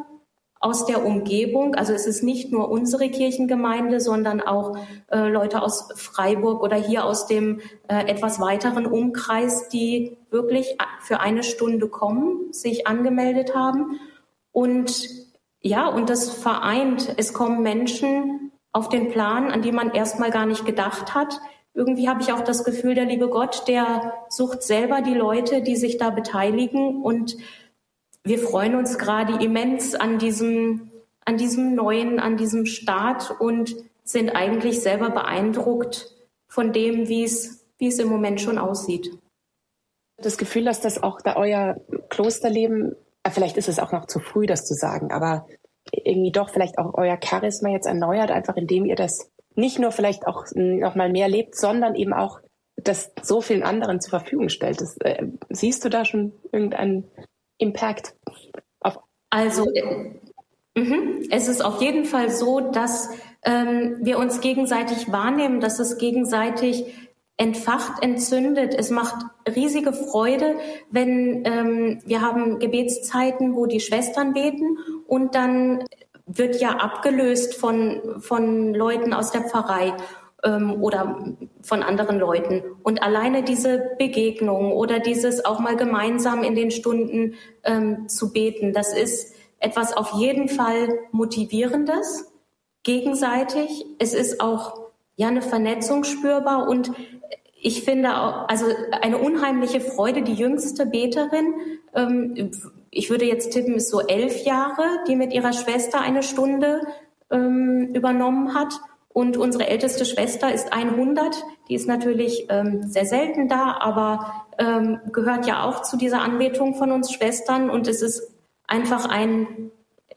Speaker 3: aus der Umgebung, also es ist nicht nur unsere Kirchengemeinde, sondern auch äh, Leute aus Freiburg oder hier aus dem äh, etwas weiteren Umkreis, die wirklich für eine Stunde kommen, sich angemeldet haben. Und ja, und das vereint. Es kommen Menschen auf den Plan, an die man erstmal gar nicht gedacht hat. Irgendwie habe ich auch das Gefühl, der liebe Gott, der sucht selber die Leute, die sich da beteiligen und wir freuen uns gerade immens an diesem, an diesem neuen, an diesem Start und sind eigentlich selber beeindruckt von dem, wie es, wie es im Moment schon aussieht.
Speaker 2: Das Gefühl, dass das auch da euer Klosterleben, vielleicht ist es auch noch zu früh, das zu sagen, aber irgendwie doch vielleicht auch euer Charisma jetzt erneuert, einfach indem ihr das nicht nur vielleicht auch noch mal mehr lebt, sondern eben auch das so vielen anderen zur Verfügung stellt. Das, äh, siehst du da schon irgendeinen Impact?
Speaker 3: Auf also äh, mhm. es ist auf jeden Fall so, dass ähm, wir uns gegenseitig wahrnehmen, dass es gegenseitig entfacht, entzündet. Es macht riesige Freude, wenn ähm, wir haben Gebetszeiten, wo die Schwestern beten und dann wird ja abgelöst von, von Leuten aus der Pfarrei ähm, oder von anderen Leuten. Und alleine diese Begegnung oder dieses auch mal gemeinsam in den Stunden ähm, zu beten, das ist etwas auf jeden Fall Motivierendes, gegenseitig. Es ist auch ja eine Vernetzung spürbar und ich finde auch, also eine unheimliche Freude, die jüngste Beterin, ähm, ich würde jetzt tippen, ist so elf Jahre, die mit ihrer Schwester eine Stunde ähm, übernommen hat. Und unsere älteste Schwester ist 100. Die ist natürlich ähm, sehr selten da, aber ähm, gehört ja auch zu dieser Anbetung von uns Schwestern. Und es ist einfach ein,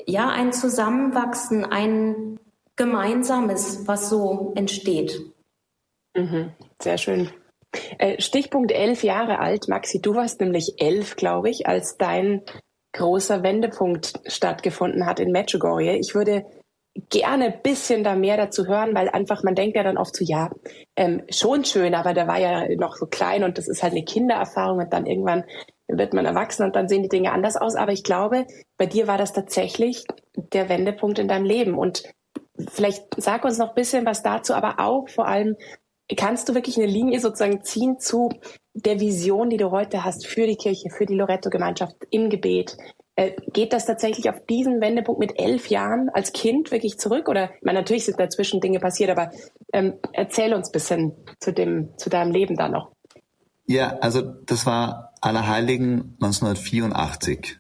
Speaker 3: ja, ein Zusammenwachsen, ein gemeinsames, was so entsteht.
Speaker 2: Mhm, sehr schön. Äh, Stichpunkt elf Jahre alt, Maxi, du warst nämlich elf, glaube ich, als dein großer Wendepunkt stattgefunden hat in Medjugorje. Ich würde gerne ein bisschen da mehr dazu hören, weil einfach man denkt ja dann oft so, ja, ähm, schon schön, aber der war ja noch so klein und das ist halt eine Kindererfahrung und dann irgendwann wird man erwachsen und dann sehen die Dinge anders aus. Aber ich glaube, bei dir war das tatsächlich der Wendepunkt in deinem Leben und vielleicht sag uns noch ein bisschen was dazu, aber auch vor allem, kannst du wirklich eine Linie sozusagen ziehen zu der Vision, die du heute hast für die Kirche, für die Loretto-Gemeinschaft im Gebet? Äh, geht das tatsächlich auf diesen Wendepunkt mit elf Jahren als Kind wirklich zurück? Oder, ich meine, natürlich sind dazwischen Dinge passiert, aber ähm, erzähl uns ein bisschen zu, dem, zu deinem Leben da noch.
Speaker 4: Ja, also das war Allerheiligen 1984.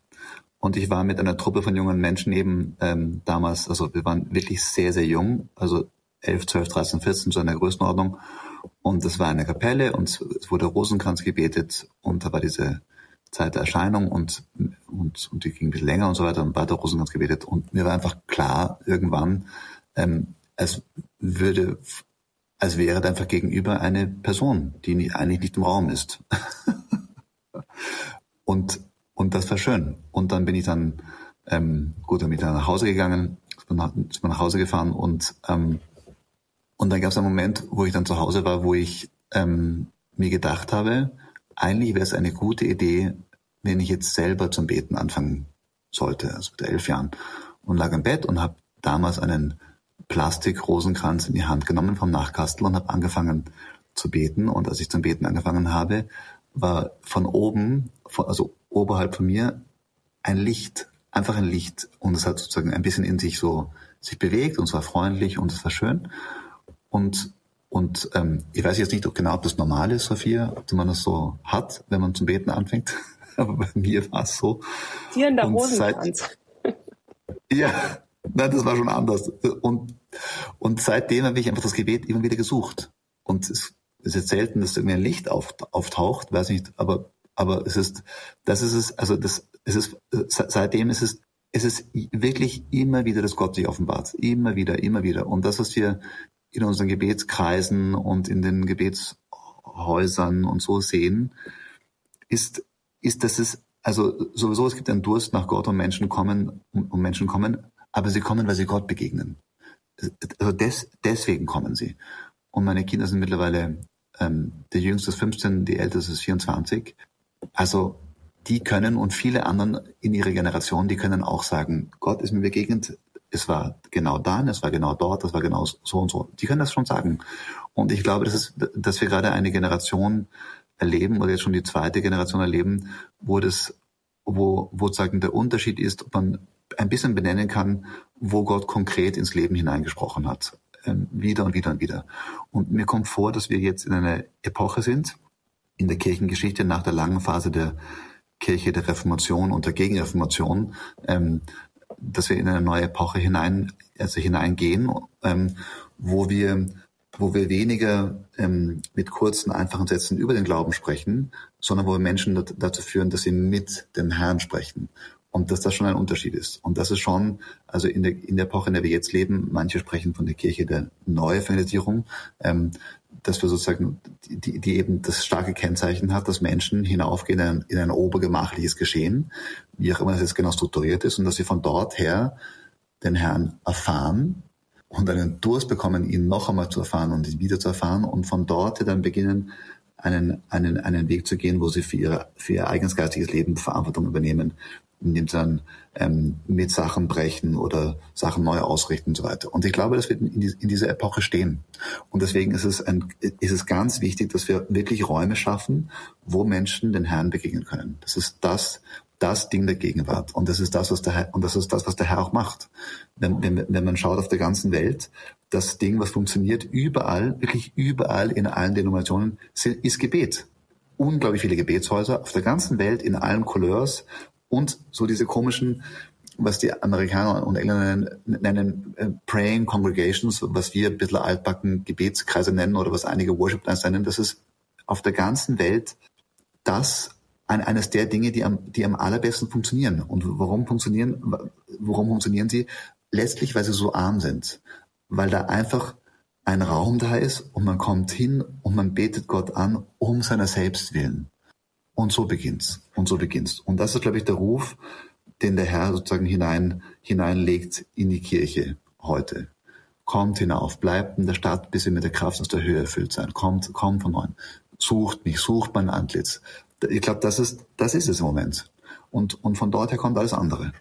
Speaker 4: Und ich war mit einer Truppe von jungen Menschen eben ähm, damals, also wir waren wirklich sehr, sehr jung, also 11, 12, 13, 14, so in der Größenordnung. Und das war eine Kapelle und es wurde Rosenkranz gebetet und da war diese Zeit der Erscheinung und, und, und die ging ein bisschen länger und so weiter und weiter Rosenkranz gebetet. Und mir war einfach klar, irgendwann, ähm, es würde, als wäre da einfach gegenüber eine Person, die eigentlich nicht im Raum ist. und, und das war schön. Und dann bin ich dann, ähm, gut, dann bin ich dann nach Hause gegangen, bin nach, bin nach Hause gefahren und, ähm, und dann gab es einen Moment, wo ich dann zu Hause war, wo ich ähm, mir gedacht habe, eigentlich wäre es eine gute Idee, wenn ich jetzt selber zum Beten anfangen sollte, also mit elf Jahren. Und lag im Bett und habe damals einen Plastikrosenkranz in die Hand genommen vom Nachkastel und habe angefangen zu beten. Und als ich zum Beten angefangen habe, war von oben, also oberhalb von mir, ein Licht, einfach ein Licht. Und es hat sozusagen ein bisschen in sich so sich bewegt und es war freundlich und es war schön. Und und ähm, ich weiß jetzt nicht ob genau, ob das normal ist, Sophia, ob man das so hat, wenn man zum Beten anfängt. Aber bei mir war es so.
Speaker 2: Hier in der Rosenkranz.
Speaker 4: ja, nein, das war schon anders. Und, und seitdem habe ich einfach das Gebet immer wieder gesucht. Und es ist jetzt selten, dass irgendwie ein Licht auftaucht, weiß nicht, aber, aber es ist, das ist es, also das, es ist, seitdem ist es, es ist wirklich immer wieder, dass Gott sich offenbart. Immer wieder, immer wieder. Und das, was wir in unseren Gebetskreisen und in den Gebetshäusern und so sehen, ist, ist, dass es also sowieso, es gibt einen Durst nach Gott und Menschen kommen, und Menschen kommen, aber sie kommen, weil sie Gott begegnen. Also des, deswegen kommen sie. Und meine Kinder sind mittlerweile, ähm, der jüngste ist 15, die älteste ist 24. Also die können und viele anderen in ihrer Generation, die können auch sagen, Gott ist mir begegnet, es war genau dann, es war genau dort, es war genau so und so. Die können das schon sagen. Und ich glaube, das ist, dass wir gerade eine Generation erleben oder jetzt schon die zweite Generation erleben, wo das, wo, wo sozusagen der Unterschied ist, ob man ein bisschen benennen kann, wo Gott konkret ins Leben hineingesprochen hat. Ähm, wieder und wieder und wieder. Und mir kommt vor, dass wir jetzt in einer Epoche sind, in der Kirchengeschichte nach der langen Phase der Kirche der Reformation und der Gegenreformation, ähm, dass wir in eine neue Epoche hinein, also hineingehen, ähm, wo wir, wo wir weniger ähm, mit kurzen, einfachen Sätzen über den Glauben sprechen, sondern wo wir Menschen dazu führen, dass sie mit dem Herrn sprechen. Und dass das schon ein Unterschied ist. Und das ist schon, also in der, in der Epoche, in der wir jetzt leben, manche sprechen von der Kirche der Neuevangelisierung, ähm, dass wir sozusagen, die, die eben das starke Kennzeichen hat, dass Menschen hinaufgehen in ein, in ein obergemachliches Geschehen, wie auch immer das jetzt genau strukturiert ist, und dass sie von dort her den Herrn erfahren und einen Durst bekommen, ihn noch einmal zu erfahren und ihn wieder zu erfahren und von dort her dann beginnen, einen, einen, einen Weg zu gehen, wo sie für, ihre, für ihr eigenes geistiges Leben Verantwortung übernehmen indem sie dann ähm, mit Sachen brechen oder Sachen neu ausrichten und so weiter. Und ich glaube, dass wir in, die, in dieser Epoche stehen. Und deswegen ist es, ein, ist es ganz wichtig, dass wir wirklich Räume schaffen, wo Menschen den Herrn begegnen können. Das ist das, das Ding der Gegenwart. Und das ist das, was der Herr, und das ist das, was der Herr auch macht. Wenn, wenn, wenn man schaut auf der ganzen Welt, das Ding, was funktioniert überall, wirklich überall in allen Denominationen, ist Gebet unglaublich viele Gebetshäuser auf der ganzen Welt in allen Couleurs und so diese komischen, was die Amerikaner und Engländer nennen, äh, Praying Congregations, was wir ein bisschen altbacken Gebetskreise nennen oder was einige Worship Lines nennen, das ist auf der ganzen Welt das ein, eines der Dinge, die am, die am allerbesten funktionieren. Und warum funktionieren, warum funktionieren sie? Letztlich, weil sie so arm sind. Weil da einfach ein Raum da ist und man kommt hin und man betet Gott an um seiner selbst willen. Und so beginnt's. Und so beginnt's. Und das ist, glaube ich, der Ruf, den der Herr sozusagen hinein, hineinlegt in die Kirche heute. Kommt hinauf, bleibt in der Stadt, bis ihr mit der Kraft aus der Höhe erfüllt seid. Kommt, kommt von neuem. Sucht mich, sucht mein Antlitz. Ich glaube, das ist, das ist es im Moment. Und, und von dort her kommt alles andere.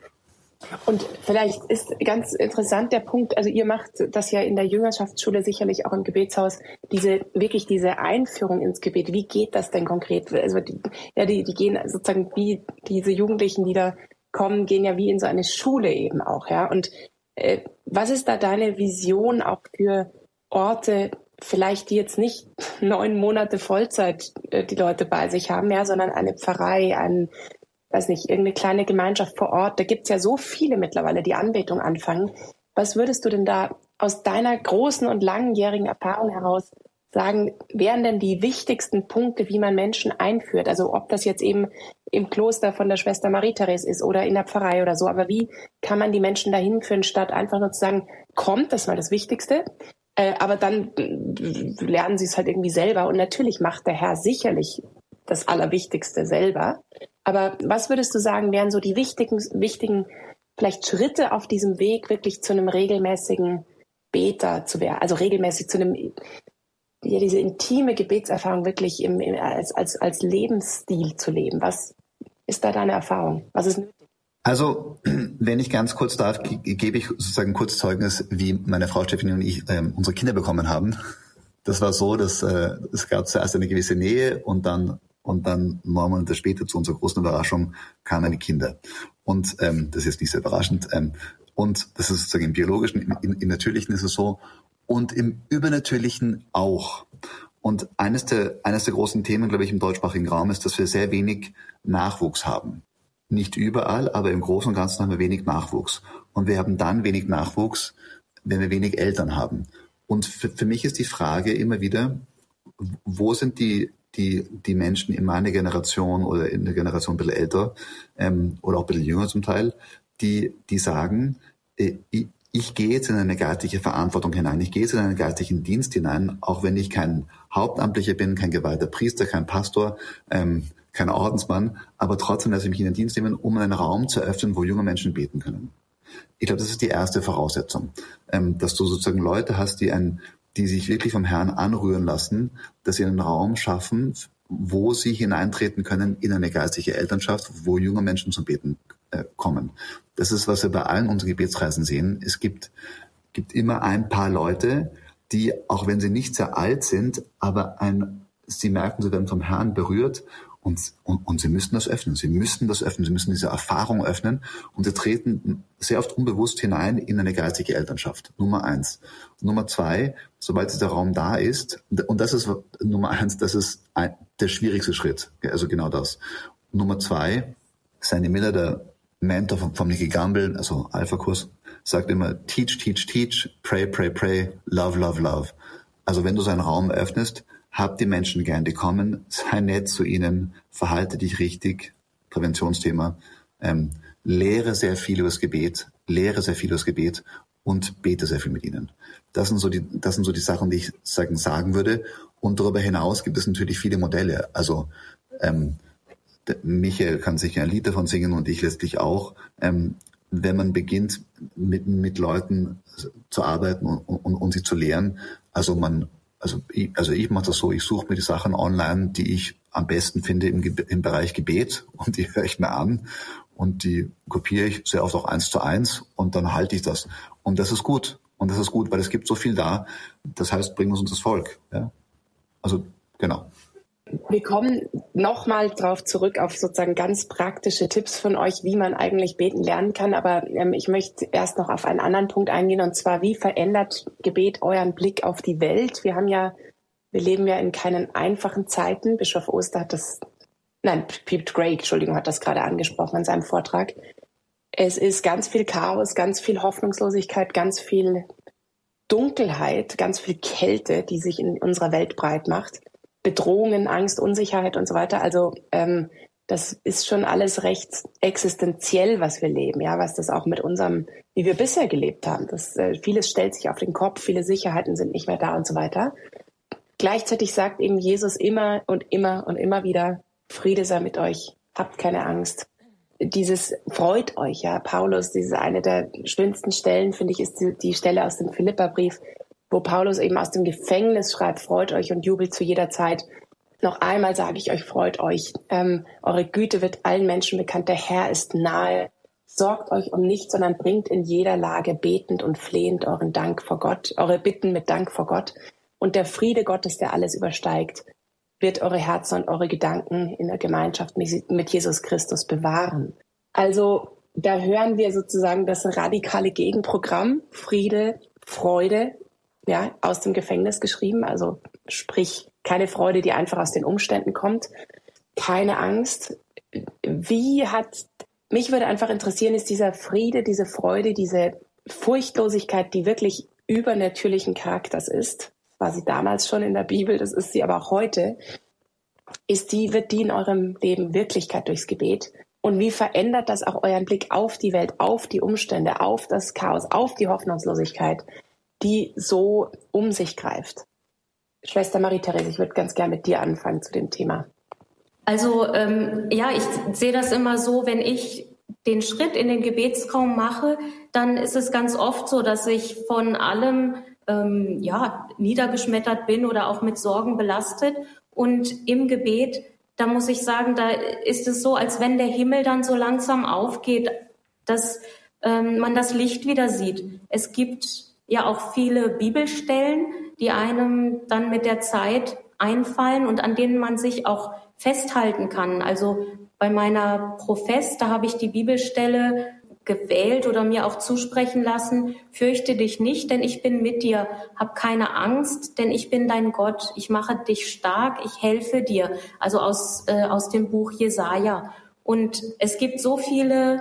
Speaker 2: Und vielleicht ist ganz interessant der Punkt, also ihr macht das ja in der Jüngerschaftsschule sicherlich auch im Gebetshaus, diese, wirklich diese Einführung ins Gebet. Wie geht das denn konkret? Also die, ja, die, die gehen sozusagen wie diese Jugendlichen, die da kommen, gehen ja wie in so eine Schule eben auch, ja. Und äh, was ist da deine Vision auch für Orte, vielleicht die jetzt nicht neun Monate Vollzeit äh, die Leute bei sich haben, ja, sondern eine Pfarrei, ein weiß nicht, irgendeine kleine Gemeinschaft vor Ort. Da gibt's ja so viele mittlerweile, die Anbetung anfangen. Was würdest du denn da aus deiner großen und langjährigen Erfahrung heraus sagen, wären denn die wichtigsten Punkte, wie man Menschen einführt? Also ob das jetzt eben im Kloster von der Schwester Marie-Therese ist oder in der Pfarrei oder so. Aber wie kann man die Menschen dahin führen, statt einfach nur zu sagen, kommt, das mal das Wichtigste. Äh, aber dann lernen sie es halt irgendwie selber. Und natürlich macht der Herr sicherlich das Allerwichtigste selber. Aber was würdest du sagen, wären so die wichtigen, wichtigen vielleicht Schritte auf diesem Weg, wirklich zu einem regelmäßigen Beter zu werden? Also regelmäßig zu einem, ja, diese intime Gebetserfahrung wirklich im, im, als, als, als Lebensstil zu leben. Was ist da deine Erfahrung? Was ist nötig?
Speaker 4: Also, wenn ich ganz kurz darf, gebe ich sozusagen kurz Zeugnis, wie meine Frau Stefanie und ich ähm, unsere Kinder bekommen haben. Das war so, dass äh, es gab zuerst eine gewisse Nähe und dann und dann neun Monate später zu unserer großen Überraschung kamen die Kinder. Und ähm, das ist nicht so überraschend. Ähm, und das ist sozusagen im Biologischen, im, im, im Natürlichen ist es so. Und im Übernatürlichen auch. Und eines der, eines der großen Themen, glaube ich, im deutschsprachigen Raum ist, dass wir sehr wenig Nachwuchs haben. Nicht überall, aber im Großen und Ganzen haben wir wenig Nachwuchs. Und wir haben dann wenig Nachwuchs, wenn wir wenig Eltern haben. Und für, für mich ist die Frage immer wieder, wo sind die die, die Menschen in meiner Generation oder in der Generation ein bisschen älter ähm, oder auch ein bisschen jünger zum Teil, die, die sagen, äh, ich, ich gehe jetzt in eine geistliche Verantwortung hinein, ich gehe jetzt in einen geistlichen Dienst hinein, auch wenn ich kein Hauptamtlicher bin, kein geweihter Priester, kein Pastor, ähm, kein Ordensmann, aber trotzdem lasse ich mich in den Dienst nehmen, um einen Raum zu eröffnen, wo junge Menschen beten können. Ich glaube, das ist die erste Voraussetzung, ähm, dass du sozusagen Leute hast, die ein, die sich wirklich vom Herrn anrühren lassen, dass sie einen Raum schaffen, wo sie hineintreten können in eine geistliche Elternschaft, wo junge Menschen zum Beten äh, kommen. Das ist, was wir bei allen unseren Gebetsreisen sehen. Es gibt, gibt immer ein paar Leute, die, auch wenn sie nicht sehr alt sind, aber ein, sie merken, sie werden vom Herrn berührt und, und, und sie müssen das öffnen. Sie müssen das öffnen. Sie müssen diese Erfahrung öffnen. Und sie treten sehr oft unbewusst hinein in eine geistige Elternschaft. Nummer eins. Nummer zwei, sobald dieser Raum da ist, und das ist Nummer eins, das ist ein, der schwierigste Schritt. Also genau das. Nummer zwei, Sandy Miller, der Mentor von, von Nicky Gamble, also Alpha-Kurs, sagt immer, teach, teach, teach, pray, pray, pray, love, love, love. Also wenn du so einen Raum öffnest, hab die Menschen gern, die kommen, sei nett zu ihnen, verhalte dich richtig, Präventionsthema, ähm, lehre sehr viel über das Gebet, lehre sehr viel über das Gebet und bete sehr viel mit ihnen. Das sind so die, das sind so die Sachen, die ich sagen, sagen würde. Und darüber hinaus gibt es natürlich viele Modelle. Also ähm, Michael kann sicher ein Lied davon singen und ich letztlich auch. Ähm, wenn man beginnt, mit, mit Leuten zu arbeiten und, und, und sie zu lehren, also man also ich, also ich mache das so, ich suche mir die Sachen online, die ich am besten finde im, im Bereich Gebet und die höre ich mir an und die kopiere ich sehr oft auch eins zu eins und dann halte ich das. Und das ist gut. Und das ist gut, weil es gibt so viel da. Das heißt, bringen uns das Volk. Ja? Also genau.
Speaker 2: Wir kommen nochmal drauf zurück auf sozusagen ganz praktische Tipps von euch, wie man eigentlich beten lernen kann. Aber ähm, ich möchte erst noch auf einen anderen Punkt eingehen und zwar, wie verändert Gebet euren Blick auf die Welt? Wir haben ja, wir leben ja in keinen einfachen Zeiten. Bischof Oster hat das, nein, Pete Gray, Entschuldigung, hat das gerade angesprochen in seinem Vortrag. Es ist ganz viel Chaos, ganz viel Hoffnungslosigkeit, ganz viel Dunkelheit, ganz viel Kälte, die sich in unserer Welt breit macht. Bedrohungen, Angst, Unsicherheit und so weiter. Also ähm, das ist schon alles recht existenziell, was wir leben, ja, was das auch mit unserem, wie wir bisher gelebt haben. Das, äh, vieles stellt sich auf den Kopf, viele Sicherheiten sind nicht mehr da und so weiter. Gleichzeitig sagt eben Jesus immer und immer und immer wieder, Friede sei mit euch, habt keine Angst. Dieses freut euch, ja, Paulus, diese eine der schönsten Stellen, finde ich, ist die, die Stelle aus dem Philipperbrief, wo Paulus eben aus dem Gefängnis schreibt, freut euch und jubelt zu jeder Zeit. Noch einmal sage ich euch, freut euch. Ähm, eure Güte wird allen Menschen bekannt. Der Herr ist nahe. Sorgt euch um nichts, sondern bringt in jeder Lage betend und flehend euren Dank vor Gott, eure Bitten mit Dank vor Gott. Und der Friede Gottes, der alles übersteigt, wird eure Herzen und eure Gedanken in der Gemeinschaft mit Jesus Christus bewahren. Also da hören wir sozusagen das radikale Gegenprogramm Friede, Freude, ja, aus dem Gefängnis geschrieben. Also sprich, keine Freude, die einfach aus den Umständen kommt. Keine Angst. Wie hat, mich würde einfach interessieren, ist dieser Friede, diese Freude, diese Furchtlosigkeit, die wirklich übernatürlichen Charakters ist, war sie damals schon in der Bibel, das ist sie aber auch heute, ist die, wird die in eurem Leben Wirklichkeit durchs Gebet? Und wie verändert das auch euren Blick auf die Welt, auf die Umstände, auf das Chaos, auf die Hoffnungslosigkeit? Die so um sich greift. Schwester Marie-Therese, ich würde ganz gerne mit dir anfangen zu dem Thema.
Speaker 3: Also ähm, ja, ich sehe das immer so, wenn ich den Schritt in den Gebetsraum mache, dann ist es ganz oft so, dass ich von allem ähm, ja niedergeschmettert bin oder auch mit Sorgen belastet. Und im Gebet, da muss ich sagen, da ist es so, als wenn der Himmel dann so langsam aufgeht, dass ähm, man das Licht wieder sieht. Es gibt ja auch viele Bibelstellen, die einem dann mit der Zeit einfallen und an denen man sich auch festhalten kann. Also bei meiner Profess, da habe ich die Bibelstelle gewählt oder mir auch zusprechen lassen, fürchte dich nicht, denn ich bin mit dir, hab keine Angst, denn ich bin dein Gott, ich mache dich stark, ich helfe dir. Also aus, äh, aus dem Buch Jesaja. Und es gibt so viele,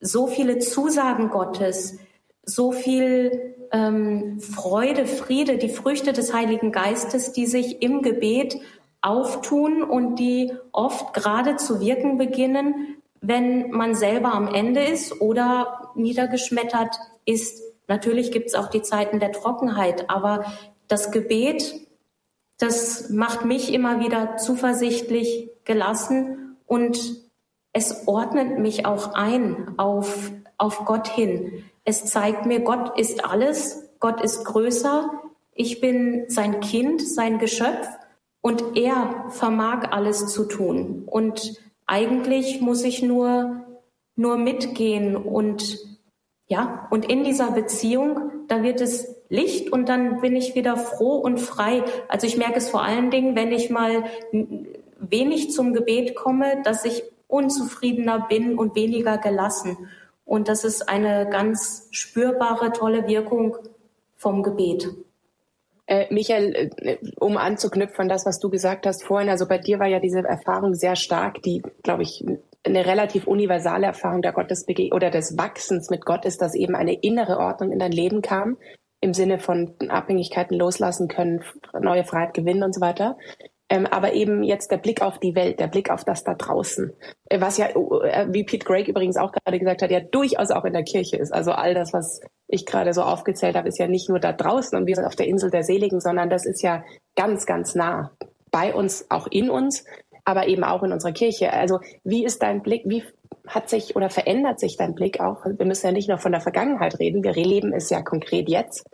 Speaker 3: so viele Zusagen Gottes, so viel ähm, Freude, Friede, die Früchte des Heiligen Geistes, die sich im Gebet auftun und die oft gerade zu wirken beginnen, wenn man selber am Ende ist oder niedergeschmettert ist. Natürlich gibt es auch die Zeiten der Trockenheit, aber das Gebet das macht mich immer wieder zuversichtlich, gelassen und es ordnet mich auch ein auf, auf Gott hin. Es zeigt mir, Gott ist alles, Gott ist größer, ich bin sein Kind, sein Geschöpf und er vermag alles zu tun. Und eigentlich muss ich nur, nur mitgehen und ja, und in dieser Beziehung, da wird es Licht und dann bin ich wieder froh und frei. Also ich merke es vor allen Dingen, wenn ich mal wenig zum Gebet komme, dass ich unzufriedener bin und weniger gelassen. Und das ist eine ganz spürbare, tolle Wirkung vom Gebet.
Speaker 2: Äh, Michael, äh, um anzuknüpfen an das, was du gesagt hast vorhin, also bei dir war ja diese Erfahrung sehr stark, die, glaube ich, eine relativ universale Erfahrung der Gottesbege oder des Wachsens mit Gott ist, dass eben eine innere Ordnung in dein Leben kam, im Sinne von Abhängigkeiten loslassen können, neue Freiheit gewinnen und so weiter. Ähm, aber eben jetzt der Blick auf die Welt, der Blick auf das da draußen, äh, was ja, äh, wie Pete Gregg übrigens auch gerade gesagt hat, ja durchaus auch in der Kirche ist. Also all das, was ich gerade so aufgezählt habe, ist ja nicht nur da draußen und wir sind auf der Insel der Seligen, sondern das ist ja ganz, ganz nah bei uns, auch in uns, aber eben auch in unserer Kirche. Also wie ist dein Blick, wie hat sich oder verändert sich dein Blick auch? Wir müssen ja nicht nur von der Vergangenheit reden, wir leben es ja konkret jetzt.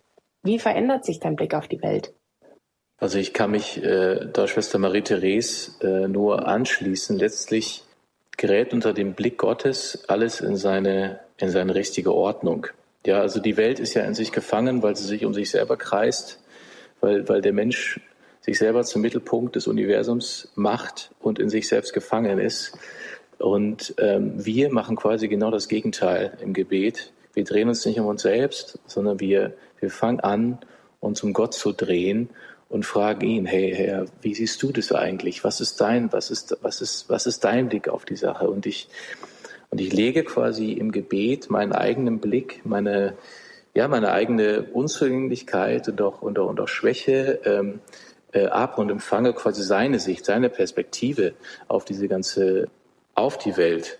Speaker 2: Wie verändert sich dein Blick auf die Welt?
Speaker 5: Also ich kann mich äh, da Schwester Marie-Therese äh, nur anschließen. Letztlich gerät unter dem Blick Gottes alles in seine, in seine richtige Ordnung. Ja, also die Welt ist ja in sich gefangen, weil sie sich um sich selber kreist, weil, weil der Mensch sich selber zum Mittelpunkt des Universums macht und in sich selbst gefangen ist. Und ähm, wir machen quasi genau das Gegenteil im Gebet. Wir drehen uns nicht um uns selbst, sondern wir, wir fangen an, uns um Gott zu drehen und fragen ihn, hey Herr, wie siehst du das eigentlich? Was ist dein, was ist, was ist, was ist dein Blick auf die Sache? Und ich, und ich lege quasi im Gebet meinen eigenen Blick, meine, ja, meine eigene Unzulänglichkeit und auch, und auch, und auch Schwäche ähm, äh, ab und empfange quasi seine Sicht, seine Perspektive auf diese ganze, auf die Welt.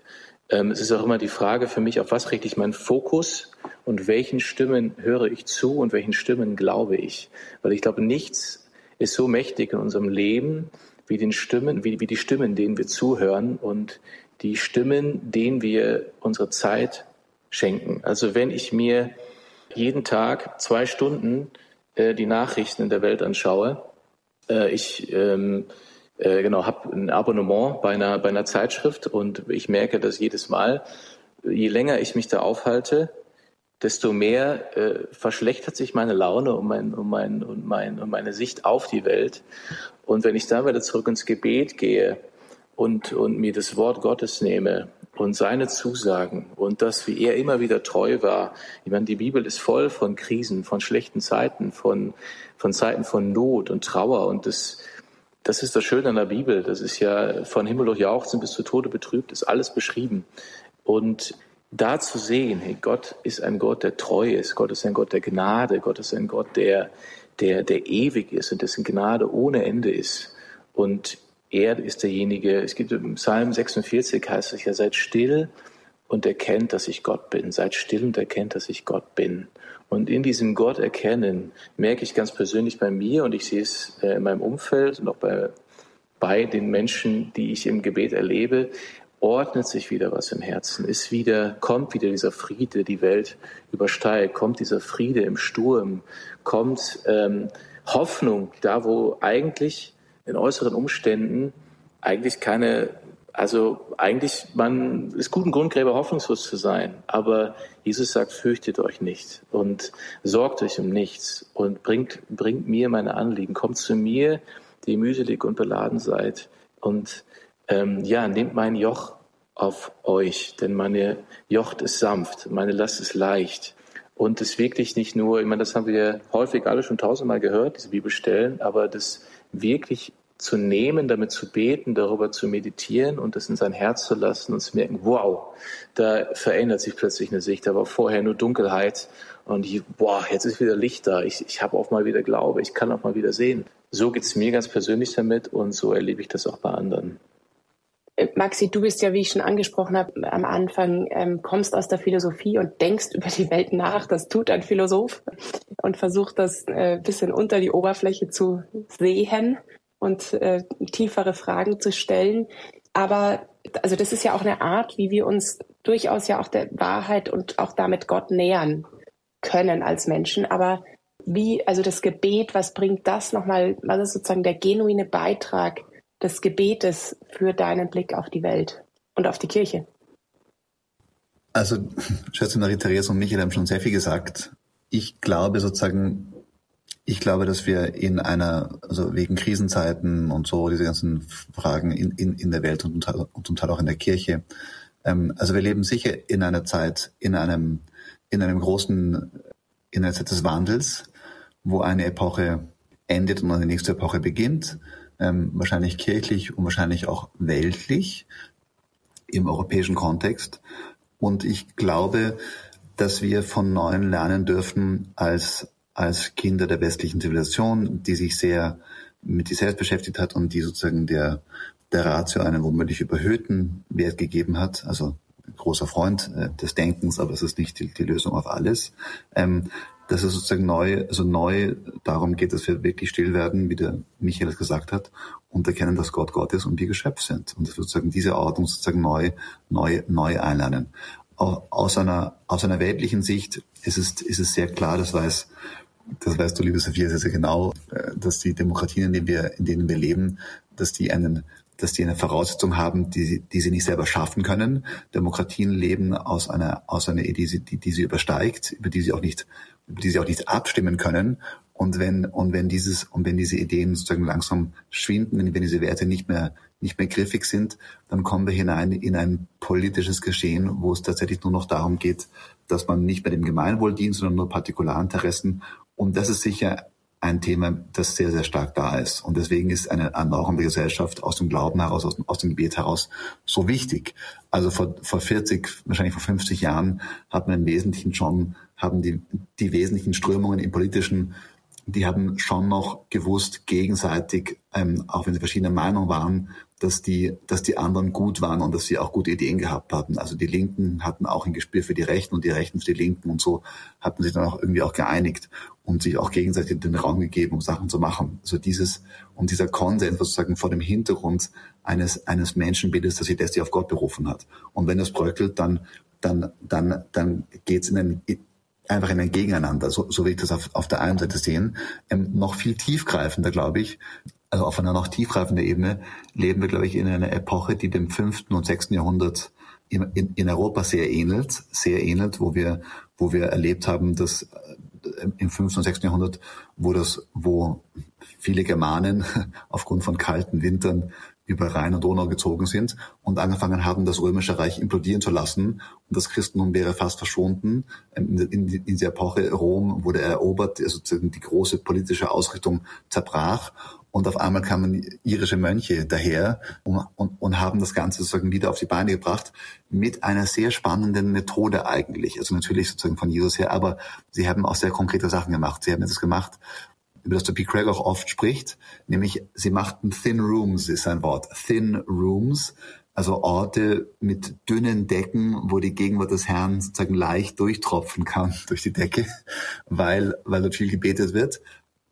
Speaker 5: Ähm, es ist auch immer die Frage für mich, auf was richte ich meinen Fokus und welchen Stimmen höre ich zu und welchen Stimmen glaube ich? Weil ich glaube, nichts ist so mächtig in unserem Leben wie den Stimmen, wie, wie die Stimmen, denen wir zuhören und die Stimmen, denen wir unsere Zeit schenken. Also wenn ich mir jeden Tag zwei Stunden äh, die Nachrichten in der Welt anschaue, äh, ich ähm, äh, genau habe ein Abonnement bei einer bei einer Zeitschrift und ich merke, dass jedes Mal, je länger ich mich da aufhalte, desto mehr äh, verschlechtert sich meine Laune und, mein, und, mein, und, mein, und meine Sicht auf die Welt. Und wenn ich dann wieder zurück ins Gebet gehe und, und mir das Wort Gottes nehme und seine Zusagen und das, wie er immer wieder treu war. Ich meine, die Bibel ist voll von Krisen, von schlechten Zeiten, von, von Zeiten von Not und Trauer und das, das ist das Schöne an der Bibel. Das ist ja von Himmel durch Jauchzen bis zu Tode betrübt, ist alles beschrieben. Und da zu sehen, hey, Gott ist ein Gott, der treu ist, Gott ist ein Gott der Gnade, Gott ist ein Gott, der, der, der ewig ist und dessen Gnade ohne Ende ist. Und er ist derjenige, es gibt im Psalm 46 heißt es ja, seid still und erkennt, dass ich Gott bin. Seid still und erkennt, dass ich Gott bin. Und in diesem Gott erkennen merke ich ganz persönlich bei mir und ich sehe es äh, in meinem Umfeld und auch bei, bei den Menschen, die ich im Gebet erlebe, ordnet sich wieder was im Herzen, ist wieder, kommt wieder dieser Friede, die Welt übersteigt, kommt dieser Friede im Sturm, kommt ähm, Hoffnung da, wo eigentlich in äußeren Umständen eigentlich keine, also eigentlich man ist guten Grundgräber hoffnungslos zu sein, aber Jesus sagt, fürchtet euch nicht und sorgt euch um nichts und bringt, bringt mir meine Anliegen, kommt zu mir, die mühselig und beladen seid und ähm, ja, nehmt mein Joch auf euch, denn meine Jocht ist sanft, meine Last ist leicht. Und es wirklich nicht nur, ich meine, das haben wir häufig alle schon tausendmal gehört, diese Bibelstellen, aber das wirklich zu nehmen, damit zu beten, darüber zu meditieren und das in sein Herz zu lassen und zu merken, wow, da verändert sich plötzlich eine Sicht. Da war vorher nur Dunkelheit und ich, boah, jetzt ist wieder Licht da. Ich, ich habe auch mal wieder Glaube, ich kann auch mal wieder sehen. So geht's mir ganz persönlich damit und so erlebe ich das auch bei anderen.
Speaker 2: Äh, Maxi, du bist ja, wie ich schon angesprochen habe, am Anfang, ähm, kommst aus der Philosophie und denkst über die Welt nach. Das tut ein Philosoph und versucht das äh, bisschen unter die Oberfläche zu sehen und äh, tiefere Fragen zu stellen. Aber also das ist ja auch eine Art, wie wir uns durchaus ja auch der Wahrheit und auch damit Gott nähern können als Menschen. Aber wie, also das Gebet, was bringt das nochmal, was ist sozusagen der genuine Beitrag des Gebetes für deinen Blick auf die Welt und auf die Kirche?
Speaker 4: Also, Schätze Marie-Therese und Michael haben schon sehr viel gesagt. Ich glaube sozusagen, ich glaube, dass wir in einer, also wegen Krisenzeiten und so, diese ganzen Fragen in, in, in der Welt und, zum Teil auch in der Kirche, ähm, also wir leben sicher in einer Zeit, in einem, in einem großen, in einer Zeit des Wandels, wo eine Epoche endet und eine nächste Epoche beginnt ähm, wahrscheinlich kirchlich und wahrscheinlich auch weltlich im europäischen Kontext. Und ich glaube, dass wir von Neuen lernen dürfen als, als Kinder der westlichen Zivilisation, die sich sehr mit sich selbst beschäftigt hat und die sozusagen der, der Ratio einen womöglich überhöhten Wert gegeben hat. Also großer Freund äh, des Denkens, aber es ist nicht die, die Lösung auf alles. Ähm, dass es sozusagen neu, also neu darum geht, dass wir wirklich still werden, wie der Michael es gesagt hat, und erkennen, dass Gott Gott ist und wir Geschöpf sind. Und dass sozusagen diese Ordnung sozusagen neu, neu, neu einlernen. Aus einer, aus einer weltlichen Sicht ist es, ist es sehr klar, das weiß, das weißt du, liebe Sophia, sehr, sehr genau, äh, dass die Demokratien, in denen wir, in denen wir leben, dass die einen dass die eine Voraussetzung haben, die, die sie nicht selber schaffen können. Demokratien leben aus einer, aus einer Idee, die, die, sie übersteigt, über die sie auch nicht, über die sie auch nicht abstimmen können. Und wenn, und wenn dieses, und wenn diese Ideen sozusagen langsam schwinden, wenn, wenn diese Werte nicht mehr, nicht mehr griffig sind, dann kommen wir hinein in ein politisches Geschehen, wo es tatsächlich nur noch darum geht, dass man nicht mehr dem Gemeinwohl dient, sondern nur Partikularinteressen. Und das ist sicher ein Thema, das sehr, sehr stark da ist. Und deswegen ist eine Erneuerung der Gesellschaft aus dem Glauben heraus, aus, aus dem Gebet heraus so wichtig. Also vor, vor 40, wahrscheinlich vor 50 Jahren hat man im Wesentlichen schon, haben die, die wesentlichen Strömungen im politischen die haben schon noch gewusst, gegenseitig, ähm, auch wenn sie verschiedene Meinungen waren, dass die, dass die anderen gut waren und dass sie auch gute Ideen gehabt hatten. Also die Linken hatten auch ein Gespür für die Rechten und die Rechten für die Linken und so hatten sich dann auch irgendwie auch geeinigt und sich auch gegenseitig den Raum gegeben, um Sachen zu machen. Also dieses, und dieser Konsens sozusagen vor dem Hintergrund eines, eines Menschenbildes, das sich letztlich auf Gott berufen hat. Und wenn das bröckelt, dann, dann, dann, dann geht's in ein, einfach in ein Gegeneinander, so, so will ich das auf, auf der einen Seite sehen. Ähm, noch viel tiefgreifender, glaube ich, also auf einer noch tiefgreifenden Ebene, leben wir, glaube ich, in einer Epoche, die dem fünften und sechsten Jahrhundert in, in, in Europa sehr ähnelt, sehr ähnelt, wo wir, wo wir erlebt haben, dass äh, im fünften und sechsten Jahrhundert, wo das, wo viele Germanen aufgrund von kalten Wintern über Rhein und Donau gezogen sind und angefangen haben, das Römische Reich implodieren zu lassen. Und das Christentum wäre fast verschwunden. Ähm, in, in, in dieser Epoche Rom wurde erobert, also die große politische Ausrichtung zerbrach. Und auf einmal kamen irische Mönche daher und, und, und haben das Ganze sozusagen wieder auf die Beine gebracht mit einer sehr spannenden Methode eigentlich. Also natürlich sozusagen von Jesus her, aber sie haben auch sehr konkrete Sachen gemacht. Sie haben etwas gemacht, über das der P. Craig auch oft spricht, nämlich sie machten Thin Rooms, ist ein Wort. Thin Rooms, also Orte mit dünnen Decken, wo die Gegenwart des Herrn sozusagen leicht durchtropfen kann durch die Decke, weil, weil dort viel gebetet wird.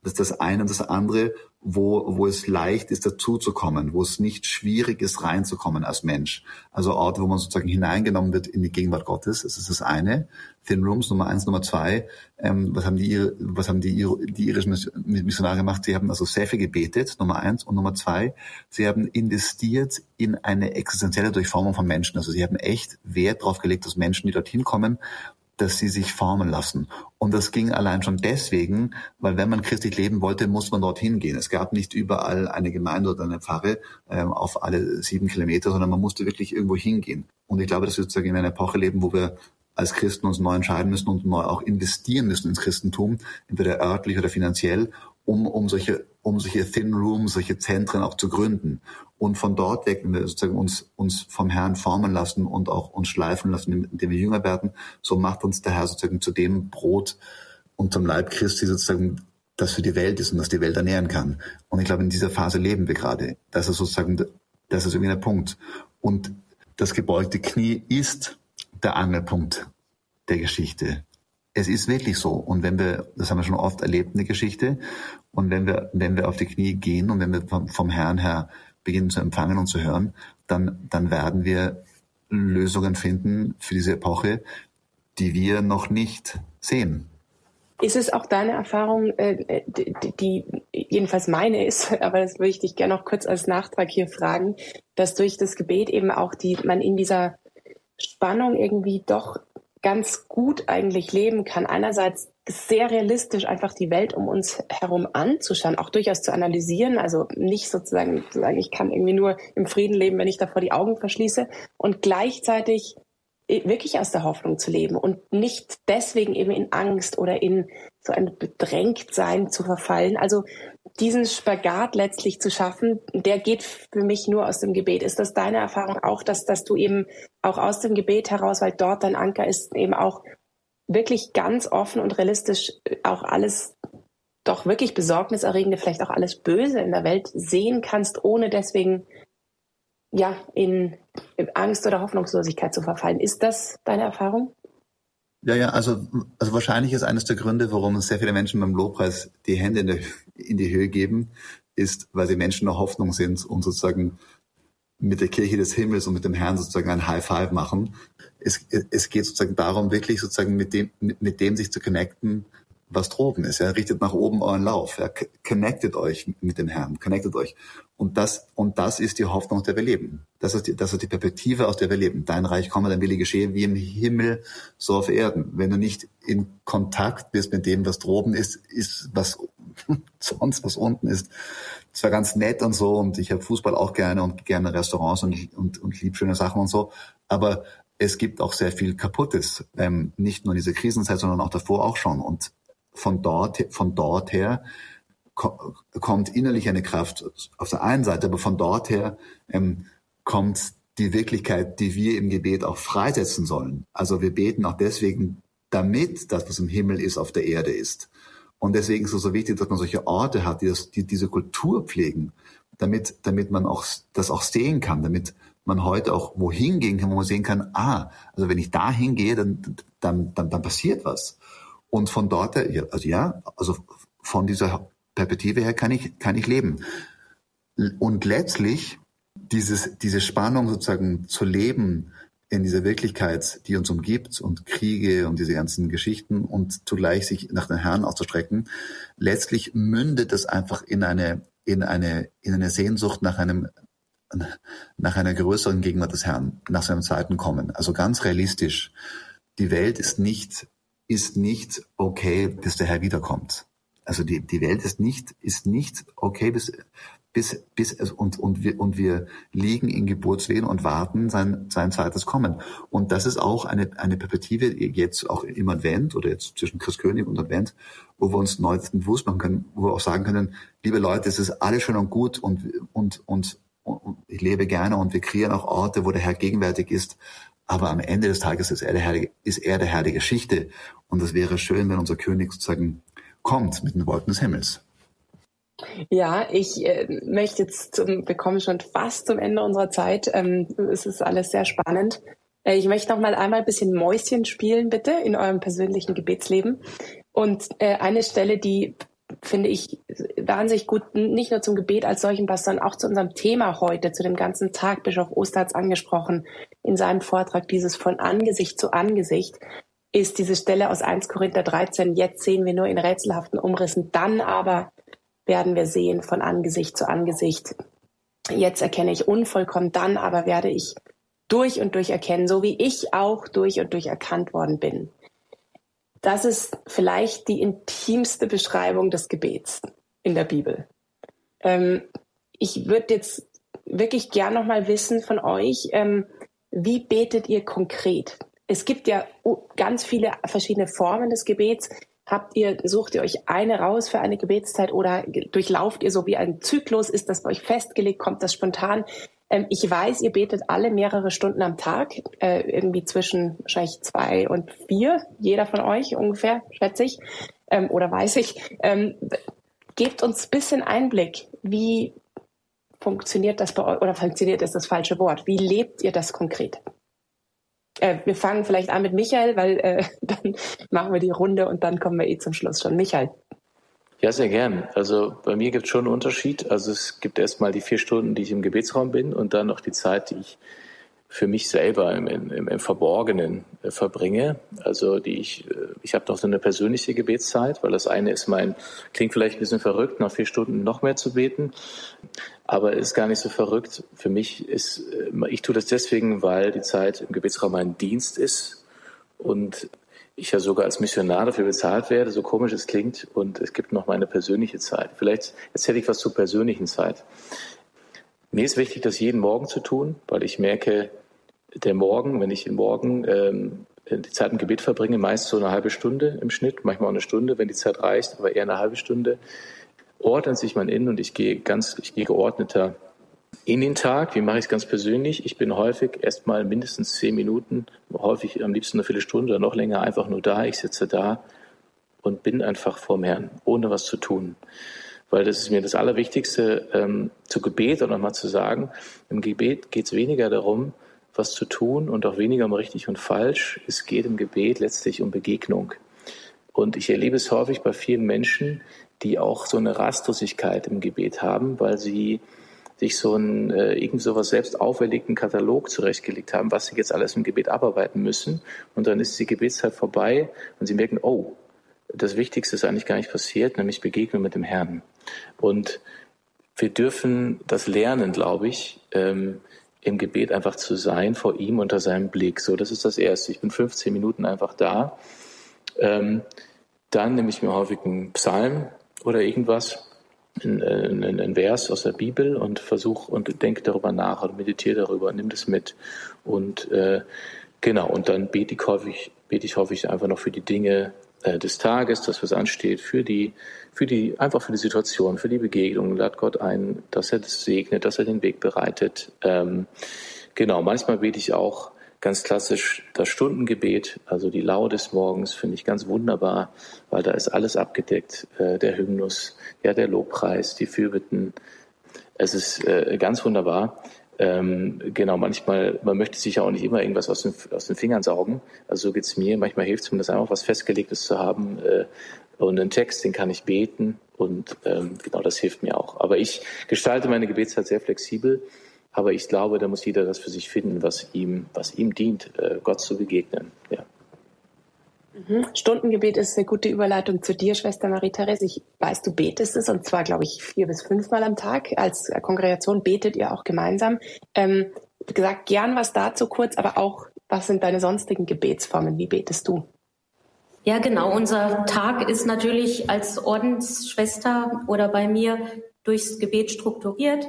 Speaker 4: Das ist das eine und das andere, wo, wo es leicht ist, dazuzukommen, wo es nicht schwierig ist, reinzukommen als Mensch. Also Orte, wo man sozusagen hineingenommen wird in die Gegenwart Gottes. Das ist das eine. Thin Rooms Nummer eins, Nummer zwei. Ähm, was haben die, was haben die, die irischen Missionare gemacht? Sie haben also sehr viel gebetet, Nummer eins. Und Nummer zwei, sie haben investiert in eine existenzielle Durchformung von Menschen. Also sie haben echt Wert darauf gelegt, dass Menschen, die dorthin kommen, dass sie sich formen lassen. Und das ging allein schon deswegen, weil wenn man christlich leben wollte, muss man dorthin gehen. Es gab nicht überall eine Gemeinde oder eine Pfarre ähm, auf alle sieben Kilometer, sondern man musste wirklich irgendwo hingehen. Und ich glaube, dass wir sozusagen in einer Epoche leben, wo wir als Christen uns neu entscheiden müssen und neu auch investieren müssen ins Christentum, entweder örtlich oder finanziell, um, um solche, um solche Thin Rooms, solche Zentren auch zu gründen. Und von dort weg, wenn wir sozusagen uns, uns vom Herrn formen lassen und auch uns schleifen lassen, indem wir jünger werden, so macht uns der Herr sozusagen zu dem Brot und zum Leib Christi sozusagen, das für die Welt ist und das die Welt ernähren kann. Und ich glaube, in dieser Phase leben wir gerade. Das ist sozusagen Das ist irgendwie der Punkt. Und das gebeugte Knie ist der Angelpunkt der Geschichte. Es ist wirklich so. Und wenn wir, das haben wir schon oft erlebt in der Geschichte, und wenn wir, wenn wir auf die Knie gehen und wenn wir vom, vom Herrn her beginnen zu empfangen und zu hören, dann, dann werden wir Lösungen finden für diese Epoche, die wir noch nicht sehen.
Speaker 2: Ist es auch deine Erfahrung, äh, die, die jedenfalls meine ist, aber das würde ich dich gerne noch kurz als Nachtrag hier fragen, dass durch das Gebet eben auch die, man in dieser Spannung irgendwie doch ganz gut eigentlich leben kann. Einerseits sehr realistisch einfach die Welt um uns herum anzuschauen, auch durchaus zu analysieren, also nicht sozusagen zu sagen, ich kann irgendwie nur im Frieden leben, wenn ich davor die Augen verschließe und gleichzeitig wirklich aus der Hoffnung zu leben und nicht deswegen eben in Angst oder in so ein Bedrängtsein zu verfallen. Also diesen Spagat letztlich zu schaffen, der geht für mich nur aus dem Gebet. Ist das deine Erfahrung auch, dass, dass du eben auch aus dem Gebet heraus, weil dort dein Anker ist, eben auch wirklich ganz offen und realistisch auch alles doch wirklich besorgniserregende, vielleicht auch alles Böse in der Welt sehen kannst, ohne deswegen ja in Angst oder Hoffnungslosigkeit zu verfallen. Ist das deine Erfahrung?
Speaker 4: Ja, ja, also, also wahrscheinlich ist eines der Gründe, warum sehr viele Menschen beim Lobpreis die Hände in, der, in die Höhe geben, ist, weil sie Menschen der Hoffnung sind und sozusagen mit der Kirche des Himmels und mit dem Herrn sozusagen ein High Five machen. Es, es geht sozusagen darum, wirklich sozusagen mit dem, mit, mit dem sich zu connecten, was droben ist. Ja, richtet nach oben euren Lauf. Ja, connectet euch mit dem Herrn, connectet euch. Und das, und das ist die Hoffnung, aus der wir leben. Das ist die, das ist die Perspektive, aus der wir leben. Dein Reich komme, dein Wille geschehe, wie im Himmel, so auf Erden. Wenn du nicht in Kontakt bist mit dem, was droben ist, ist was sonst, was unten ist. zwar ganz nett und so und ich habe Fußball auch gerne und gerne Restaurants und, und, und lieb schöne Sachen und so. Aber es gibt auch sehr viel Kaputtes. Ähm, nicht nur in dieser Krisenzeit, sondern auch davor auch schon. Und von dort, von dort her kommt innerlich eine Kraft auf der einen Seite, aber von dort her ähm, kommt die Wirklichkeit, die wir im Gebet auch freisetzen sollen. Also wir beten auch deswegen, damit das, was im Himmel ist, auf der Erde ist. Und deswegen ist es so wichtig, dass man solche Orte hat, die, das, die diese Kultur pflegen, damit, damit man auch das auch sehen kann, damit man heute auch wohin gehen kann, wo man sehen kann, ah, also wenn ich da hingehe, dann, dann, dann, dann passiert was. Und von dort, also ja, also von dieser Perspektive her kann ich, kann ich leben. Und letztlich dieses, diese Spannung sozusagen zu leben in dieser Wirklichkeit, die uns umgibt und Kriege und diese ganzen Geschichten und zugleich sich nach den Herrn auszustrecken, letztlich mündet es einfach in eine, in eine, in eine Sehnsucht nach einem, nach einer größeren Gegenwart des Herrn, nach seinem zweiten Kommen. Also ganz realistisch. Die Welt ist nicht ist nicht okay, bis der Herr wiederkommt. Also die, die Welt ist nicht, ist nicht okay, bis, bis, bis es, und, und wir, und wir liegen in Geburtswehen und warten sein, sein zweites Kommen. Und das ist auch eine, eine Perspektive jetzt auch im Advent oder jetzt zwischen Christkönig und Advent, wo wir uns neu bewusst machen können, wo wir auch sagen können, liebe Leute, es ist alles schön und gut und, und, und, und ich lebe gerne und wir kreieren auch Orte, wo der Herr gegenwärtig ist. Aber am Ende des Tages ist er der Herr, ist er der Herr der Geschichte. Und es wäre schön, wenn unser König sozusagen kommt mit den Wolken des Himmels.
Speaker 2: Ja, ich äh, möchte jetzt zum, wir kommen schon fast zum Ende unserer Zeit. Ähm, es ist alles sehr spannend. Äh, ich möchte noch mal einmal ein bisschen Mäuschen spielen, bitte, in eurem persönlichen Gebetsleben. Und äh, eine Stelle, die finde ich wahnsinnig gut, nicht nur zum Gebet als solchen passt, sondern auch zu unserem Thema heute, zu dem ganzen Tag. Bischof Oster hat es angesprochen in seinem Vortrag, dieses von Angesicht zu Angesicht ist diese Stelle aus 1 Korinther 13. Jetzt sehen wir nur in rätselhaften Umrissen, dann aber werden wir sehen von Angesicht zu Angesicht. Jetzt erkenne ich unvollkommen, dann aber werde ich durch und durch erkennen, so wie ich auch durch und durch erkannt worden bin. Das ist vielleicht die intimste Beschreibung des Gebets in der Bibel. Ähm, ich würde jetzt wirklich gern noch mal wissen von euch, ähm, wie betet ihr konkret? Es gibt ja ganz viele verschiedene Formen des Gebets. Habt ihr, sucht ihr euch eine raus für eine Gebetszeit oder durchlauft ihr so wie ein Zyklus? Ist das bei euch festgelegt? Kommt das spontan? Ähm, ich weiß, ihr betet alle mehrere Stunden am Tag, äh, irgendwie zwischen wahrscheinlich zwei und vier, jeder von euch ungefähr, schätze ich, ähm, oder weiß ich. Ähm, gebt uns ein bisschen Einblick, wie funktioniert das bei euch, oder funktioniert ist das falsche Wort? Wie lebt ihr das konkret? Äh, wir fangen vielleicht an mit Michael, weil äh, dann machen wir die Runde und dann kommen wir eh zum Schluss schon. Michael.
Speaker 5: Ja, sehr gern. Also bei mir gibt es schon einen Unterschied. Also es gibt erstmal die vier Stunden, die ich im Gebetsraum bin und dann noch die Zeit, die ich für mich selber im, im, im Verborgenen äh, verbringe. Also die ich, äh, ich habe noch so eine persönliche Gebetszeit, weil das eine ist mein, klingt vielleicht ein bisschen verrückt, nach vier Stunden noch mehr zu beten, aber ist gar nicht so verrückt. Für mich ist, äh, ich tue das deswegen, weil die Zeit im Gebetsraum ein Dienst ist und ich ja sogar als Missionar dafür bezahlt werde, so komisch es klingt, und es gibt noch meine persönliche Zeit. Vielleicht erzähle ich was zur persönlichen Zeit. Mir ist wichtig, das jeden Morgen zu tun, weil ich merke, der Morgen, wenn ich den Morgen ähm, die Zeit im Gebet verbringe, meist so eine halbe Stunde im Schnitt, manchmal auch eine Stunde, wenn die Zeit reicht, aber eher eine halbe Stunde, ordnet sich mein Innen und ich gehe ganz, ich gehe geordneter in den Tag. Wie mache ich es ganz persönlich? Ich bin häufig erstmal mindestens zehn Minuten, häufig am liebsten eine Viertelstunde oder noch länger einfach nur da. Ich sitze da und bin einfach vorm Herrn, ohne was zu tun. Weil das ist mir das Allerwichtigste, ähm, zu Gebet auch nochmal zu sagen. Im Gebet geht es weniger darum, was zu tun und auch weniger um richtig und falsch. Es geht im Gebet letztlich um Begegnung. Und ich erlebe es häufig bei vielen Menschen, die auch so eine Rastlosigkeit im Gebet haben, weil sie sich so einen äh, irgend sowas selbst auferlegten Katalog zurechtgelegt haben, was sie jetzt alles im Gebet abarbeiten müssen. Und dann ist die Gebetszeit vorbei und sie merken, oh, das Wichtigste ist eigentlich gar nicht passiert, nämlich Begegnung mit dem Herrn. Und wir dürfen das lernen, glaube ich, ähm, im Gebet einfach zu sein, vor ihm unter seinem Blick. So, das ist das Erste. Ich bin 15 Minuten einfach da. Ähm, dann nehme ich mir häufig einen Psalm oder irgendwas, einen, einen, einen Vers aus der Bibel und versuche und denke darüber nach und meditiere darüber, nimm das mit. Und äh, genau, und dann bete ich häufig, bete ich häufig einfach noch für die Dinge äh, des Tages, das was ansteht, für die, für die, einfach für die Situation, für die Begegnung. Lad Gott ein, dass er das segnet, dass er den Weg bereitet. Ähm, genau, manchmal bete ich auch ganz klassisch das Stundengebet, also die Lau des Morgens, finde ich ganz wunderbar, weil da ist alles abgedeckt. Äh, der Hymnus, ja, der Lobpreis, die Fürbitten. Es ist äh, ganz wunderbar. Ähm, genau, manchmal, man möchte sich ja auch nicht immer irgendwas aus den, aus den Fingern saugen. Also so geht's mir. Manchmal hilft es mir, das einfach was Festgelegtes zu haben äh, und einen Text, den kann ich beten und ähm, genau das hilft mir auch. Aber ich gestalte meine Gebetszeit sehr flexibel. Aber ich glaube, da muss jeder das für sich finden, was ihm, was ihm dient, äh, Gott zu begegnen. Ja.
Speaker 2: Mhm. Stundengebet ist eine gute Überleitung zu dir, Schwester Marie-Therese. Ich weiß, du betest es und zwar, glaube ich, vier bis fünfmal am Tag. Als Kongregation betet ihr auch gemeinsam. Ähm, wie gesagt, gern was dazu kurz, aber auch, was sind deine sonstigen Gebetsformen? Wie betest du?
Speaker 3: Ja, genau. Unser Tag ist natürlich als Ordensschwester oder bei mir durchs Gebet strukturiert.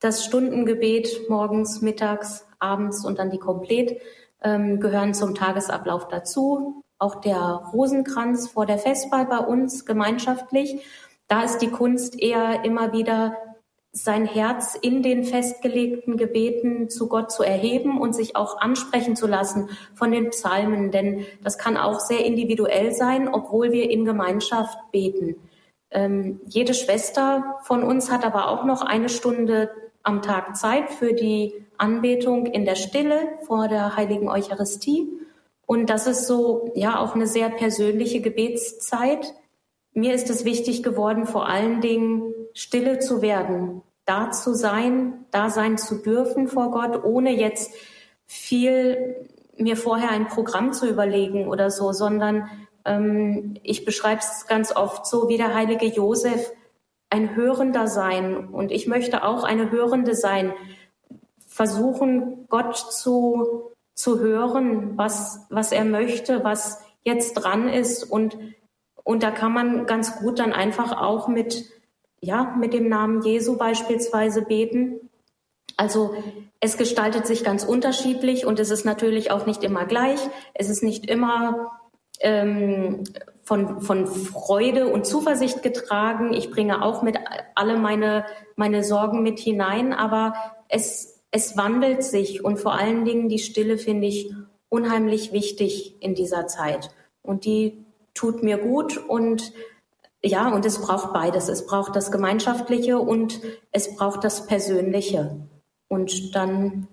Speaker 3: Das Stundengebet morgens, mittags, abends und dann die Komplett ähm, gehören zum Tagesablauf dazu auch der Rosenkranz vor der Festball bei uns gemeinschaftlich. Da ist die Kunst eher immer wieder sein Herz in den festgelegten Gebeten zu Gott zu erheben und sich auch ansprechen zu lassen von den Psalmen, denn das kann auch sehr individuell sein, obwohl wir in Gemeinschaft beten. Ähm, jede Schwester von uns hat aber auch noch eine Stunde am Tag Zeit für die Anbetung in der Stille vor der heiligen Eucharistie. Und das ist so, ja, auch eine sehr persönliche Gebetszeit. Mir ist es wichtig geworden, vor allen Dingen stille zu werden, da zu sein, da sein zu dürfen vor Gott, ohne jetzt viel mir vorher ein Programm zu überlegen oder so, sondern ähm, ich beschreibe es ganz oft so wie der heilige Josef, ein Hörender sein. Und ich möchte auch eine Hörende sein, versuchen, Gott zu zu hören, was, was er möchte, was jetzt dran ist. Und, und da kann man ganz gut dann einfach auch mit, ja, mit dem Namen Jesu beispielsweise beten. Also es gestaltet sich ganz unterschiedlich und es ist natürlich auch nicht immer gleich. Es ist nicht immer ähm, von, von Freude und Zuversicht getragen. Ich bringe auch mit alle meine, meine Sorgen mit hinein, aber es, es wandelt sich und vor allen Dingen die Stille finde ich unheimlich wichtig in dieser Zeit. Und die tut mir gut und ja, und es braucht beides. Es braucht das Gemeinschaftliche und es braucht das Persönliche. Und dann,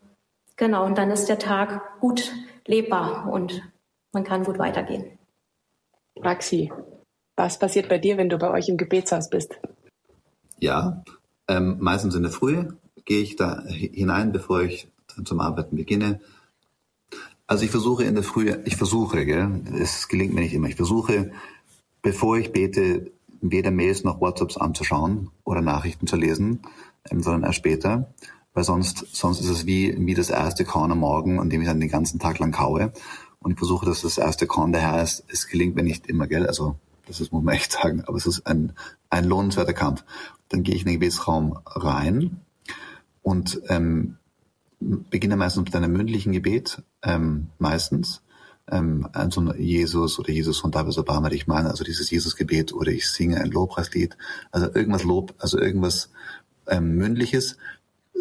Speaker 3: genau, und dann ist der Tag gut lebbar und man kann gut weitergehen.
Speaker 2: Maxi, was passiert bei dir, wenn du bei euch im Gebetshaus bist?
Speaker 4: Ja, ähm, meistens in der Früh gehe ich da hinein, bevor ich zum Arbeiten beginne. Also ich versuche in der Früh, ich versuche, gell, es gelingt mir nicht immer, ich versuche, bevor ich bete, weder Mails noch WhatsApps anzuschauen oder Nachrichten zu lesen, ähm, sondern erst später, weil sonst, sonst ist es wie, wie das erste Korn am Morgen, an dem ich dann den ganzen Tag lang kaue. Und ich versuche, dass das erste Korn der Herr ist. Es gelingt mir nicht immer, gell, also das ist, muss man echt sagen, aber es ist ein, ein lohnenswerter Kampf. Dann gehe ich in den Gebetsraum rein und ähm, beginne meistens mit einem mündlichen Gebet, ähm, meistens. Ähm, ein so ein Jesus oder Jesus von David Obama, ich meine, also dieses Jesus-Gebet oder ich singe ein Lobpreislied, also irgendwas Lob, also irgendwas ähm, mündliches,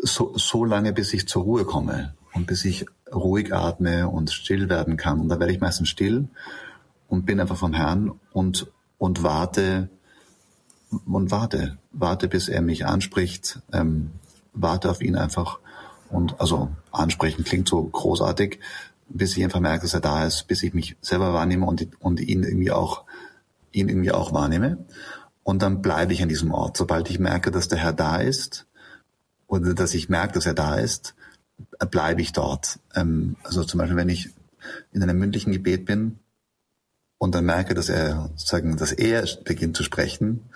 Speaker 4: so, so lange, bis ich zur Ruhe komme und bis ich ruhig atme und still werden kann. Und da werde ich meistens still und bin einfach vom Herrn und, und warte und warte, warte, bis er mich anspricht, ähm, warte auf ihn einfach und also ansprechen klingt so großartig, bis ich einfach merke, dass er da ist, bis ich mich selber wahrnehme und, und ihn irgendwie auch, ihn irgendwie auch wahrnehme. Und dann bleibe ich an diesem Ort. Sobald ich merke, dass der Herr da ist, oder dass ich merke, dass er da ist, bleibe ich dort. Ähm, also zum Beispiel, wenn ich in einem mündlichen Gebet bin und dann merke, dass er sozusagen, dass er beginnt zu sprechen,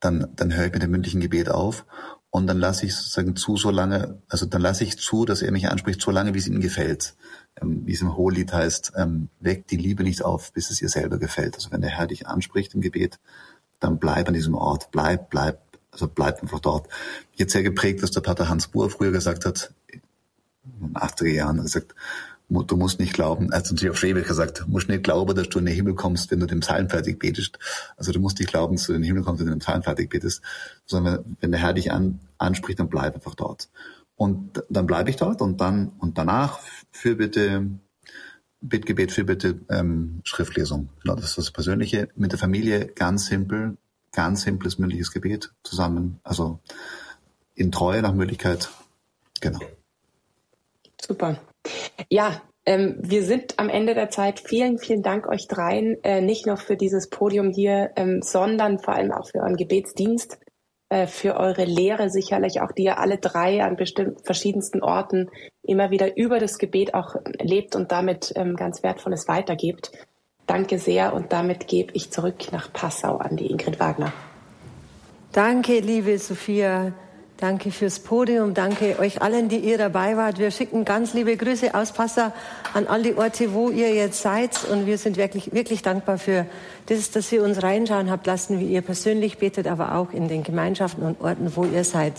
Speaker 4: dann, dann höre ich mit dem mündlichen Gebet auf und dann lasse ich sozusagen zu, so lange, also dann lasse ich zu, dass er mich anspricht, so lange, wie es ihm gefällt. Ähm, wie es im Hohelied heißt, ähm, weckt die Liebe nicht auf, bis es ihr selber gefällt. Also wenn der Herr dich anspricht im Gebet, dann bleib an diesem Ort, bleib, bleib, also bleib einfach dort. Jetzt sehr geprägt, dass der Pater Hans Buhr früher gesagt hat, in den 80er Jahren, er sagt, du musst nicht glauben, er hat natürlich auf Schwäbisch gesagt, du musst nicht glauben, dass du in den Himmel kommst, wenn du den Psalm fertig betest. Also du musst nicht glauben, dass du in den Himmel kommst, wenn du den Psalm fertig betest, sondern wenn der Herr dich an, anspricht, dann bleib einfach dort. Und dann bleibe ich dort und dann und danach für bitte Bittgebet für bitte ähm, Schriftlesung. Genau, das ist das Persönliche. Mit der Familie ganz simpel, ganz simples mündliches Gebet zusammen. Also in Treue nach Möglichkeit. Genau.
Speaker 2: Super. Ja, ähm, wir sind am Ende der Zeit. Vielen, vielen Dank euch dreien, äh, nicht nur für dieses Podium hier, ähm, sondern vor allem auch für euren Gebetsdienst, äh, für eure Lehre sicherlich auch, die ihr alle drei an bestimmten verschiedensten Orten immer wieder über das Gebet auch lebt und damit ähm, ganz Wertvolles weitergebt. Danke sehr und damit gebe ich zurück nach Passau an die Ingrid Wagner.
Speaker 1: Danke, liebe Sophia. Danke fürs Podium. Danke euch allen, die ihr dabei wart. Wir schicken ganz liebe Grüße aus Passau an all die Orte, wo ihr jetzt seid. Und wir sind wirklich, wirklich dankbar für das, dass ihr uns reinschauen habt lassen, wie ihr persönlich betet, aber auch in den Gemeinschaften und Orten, wo ihr seid.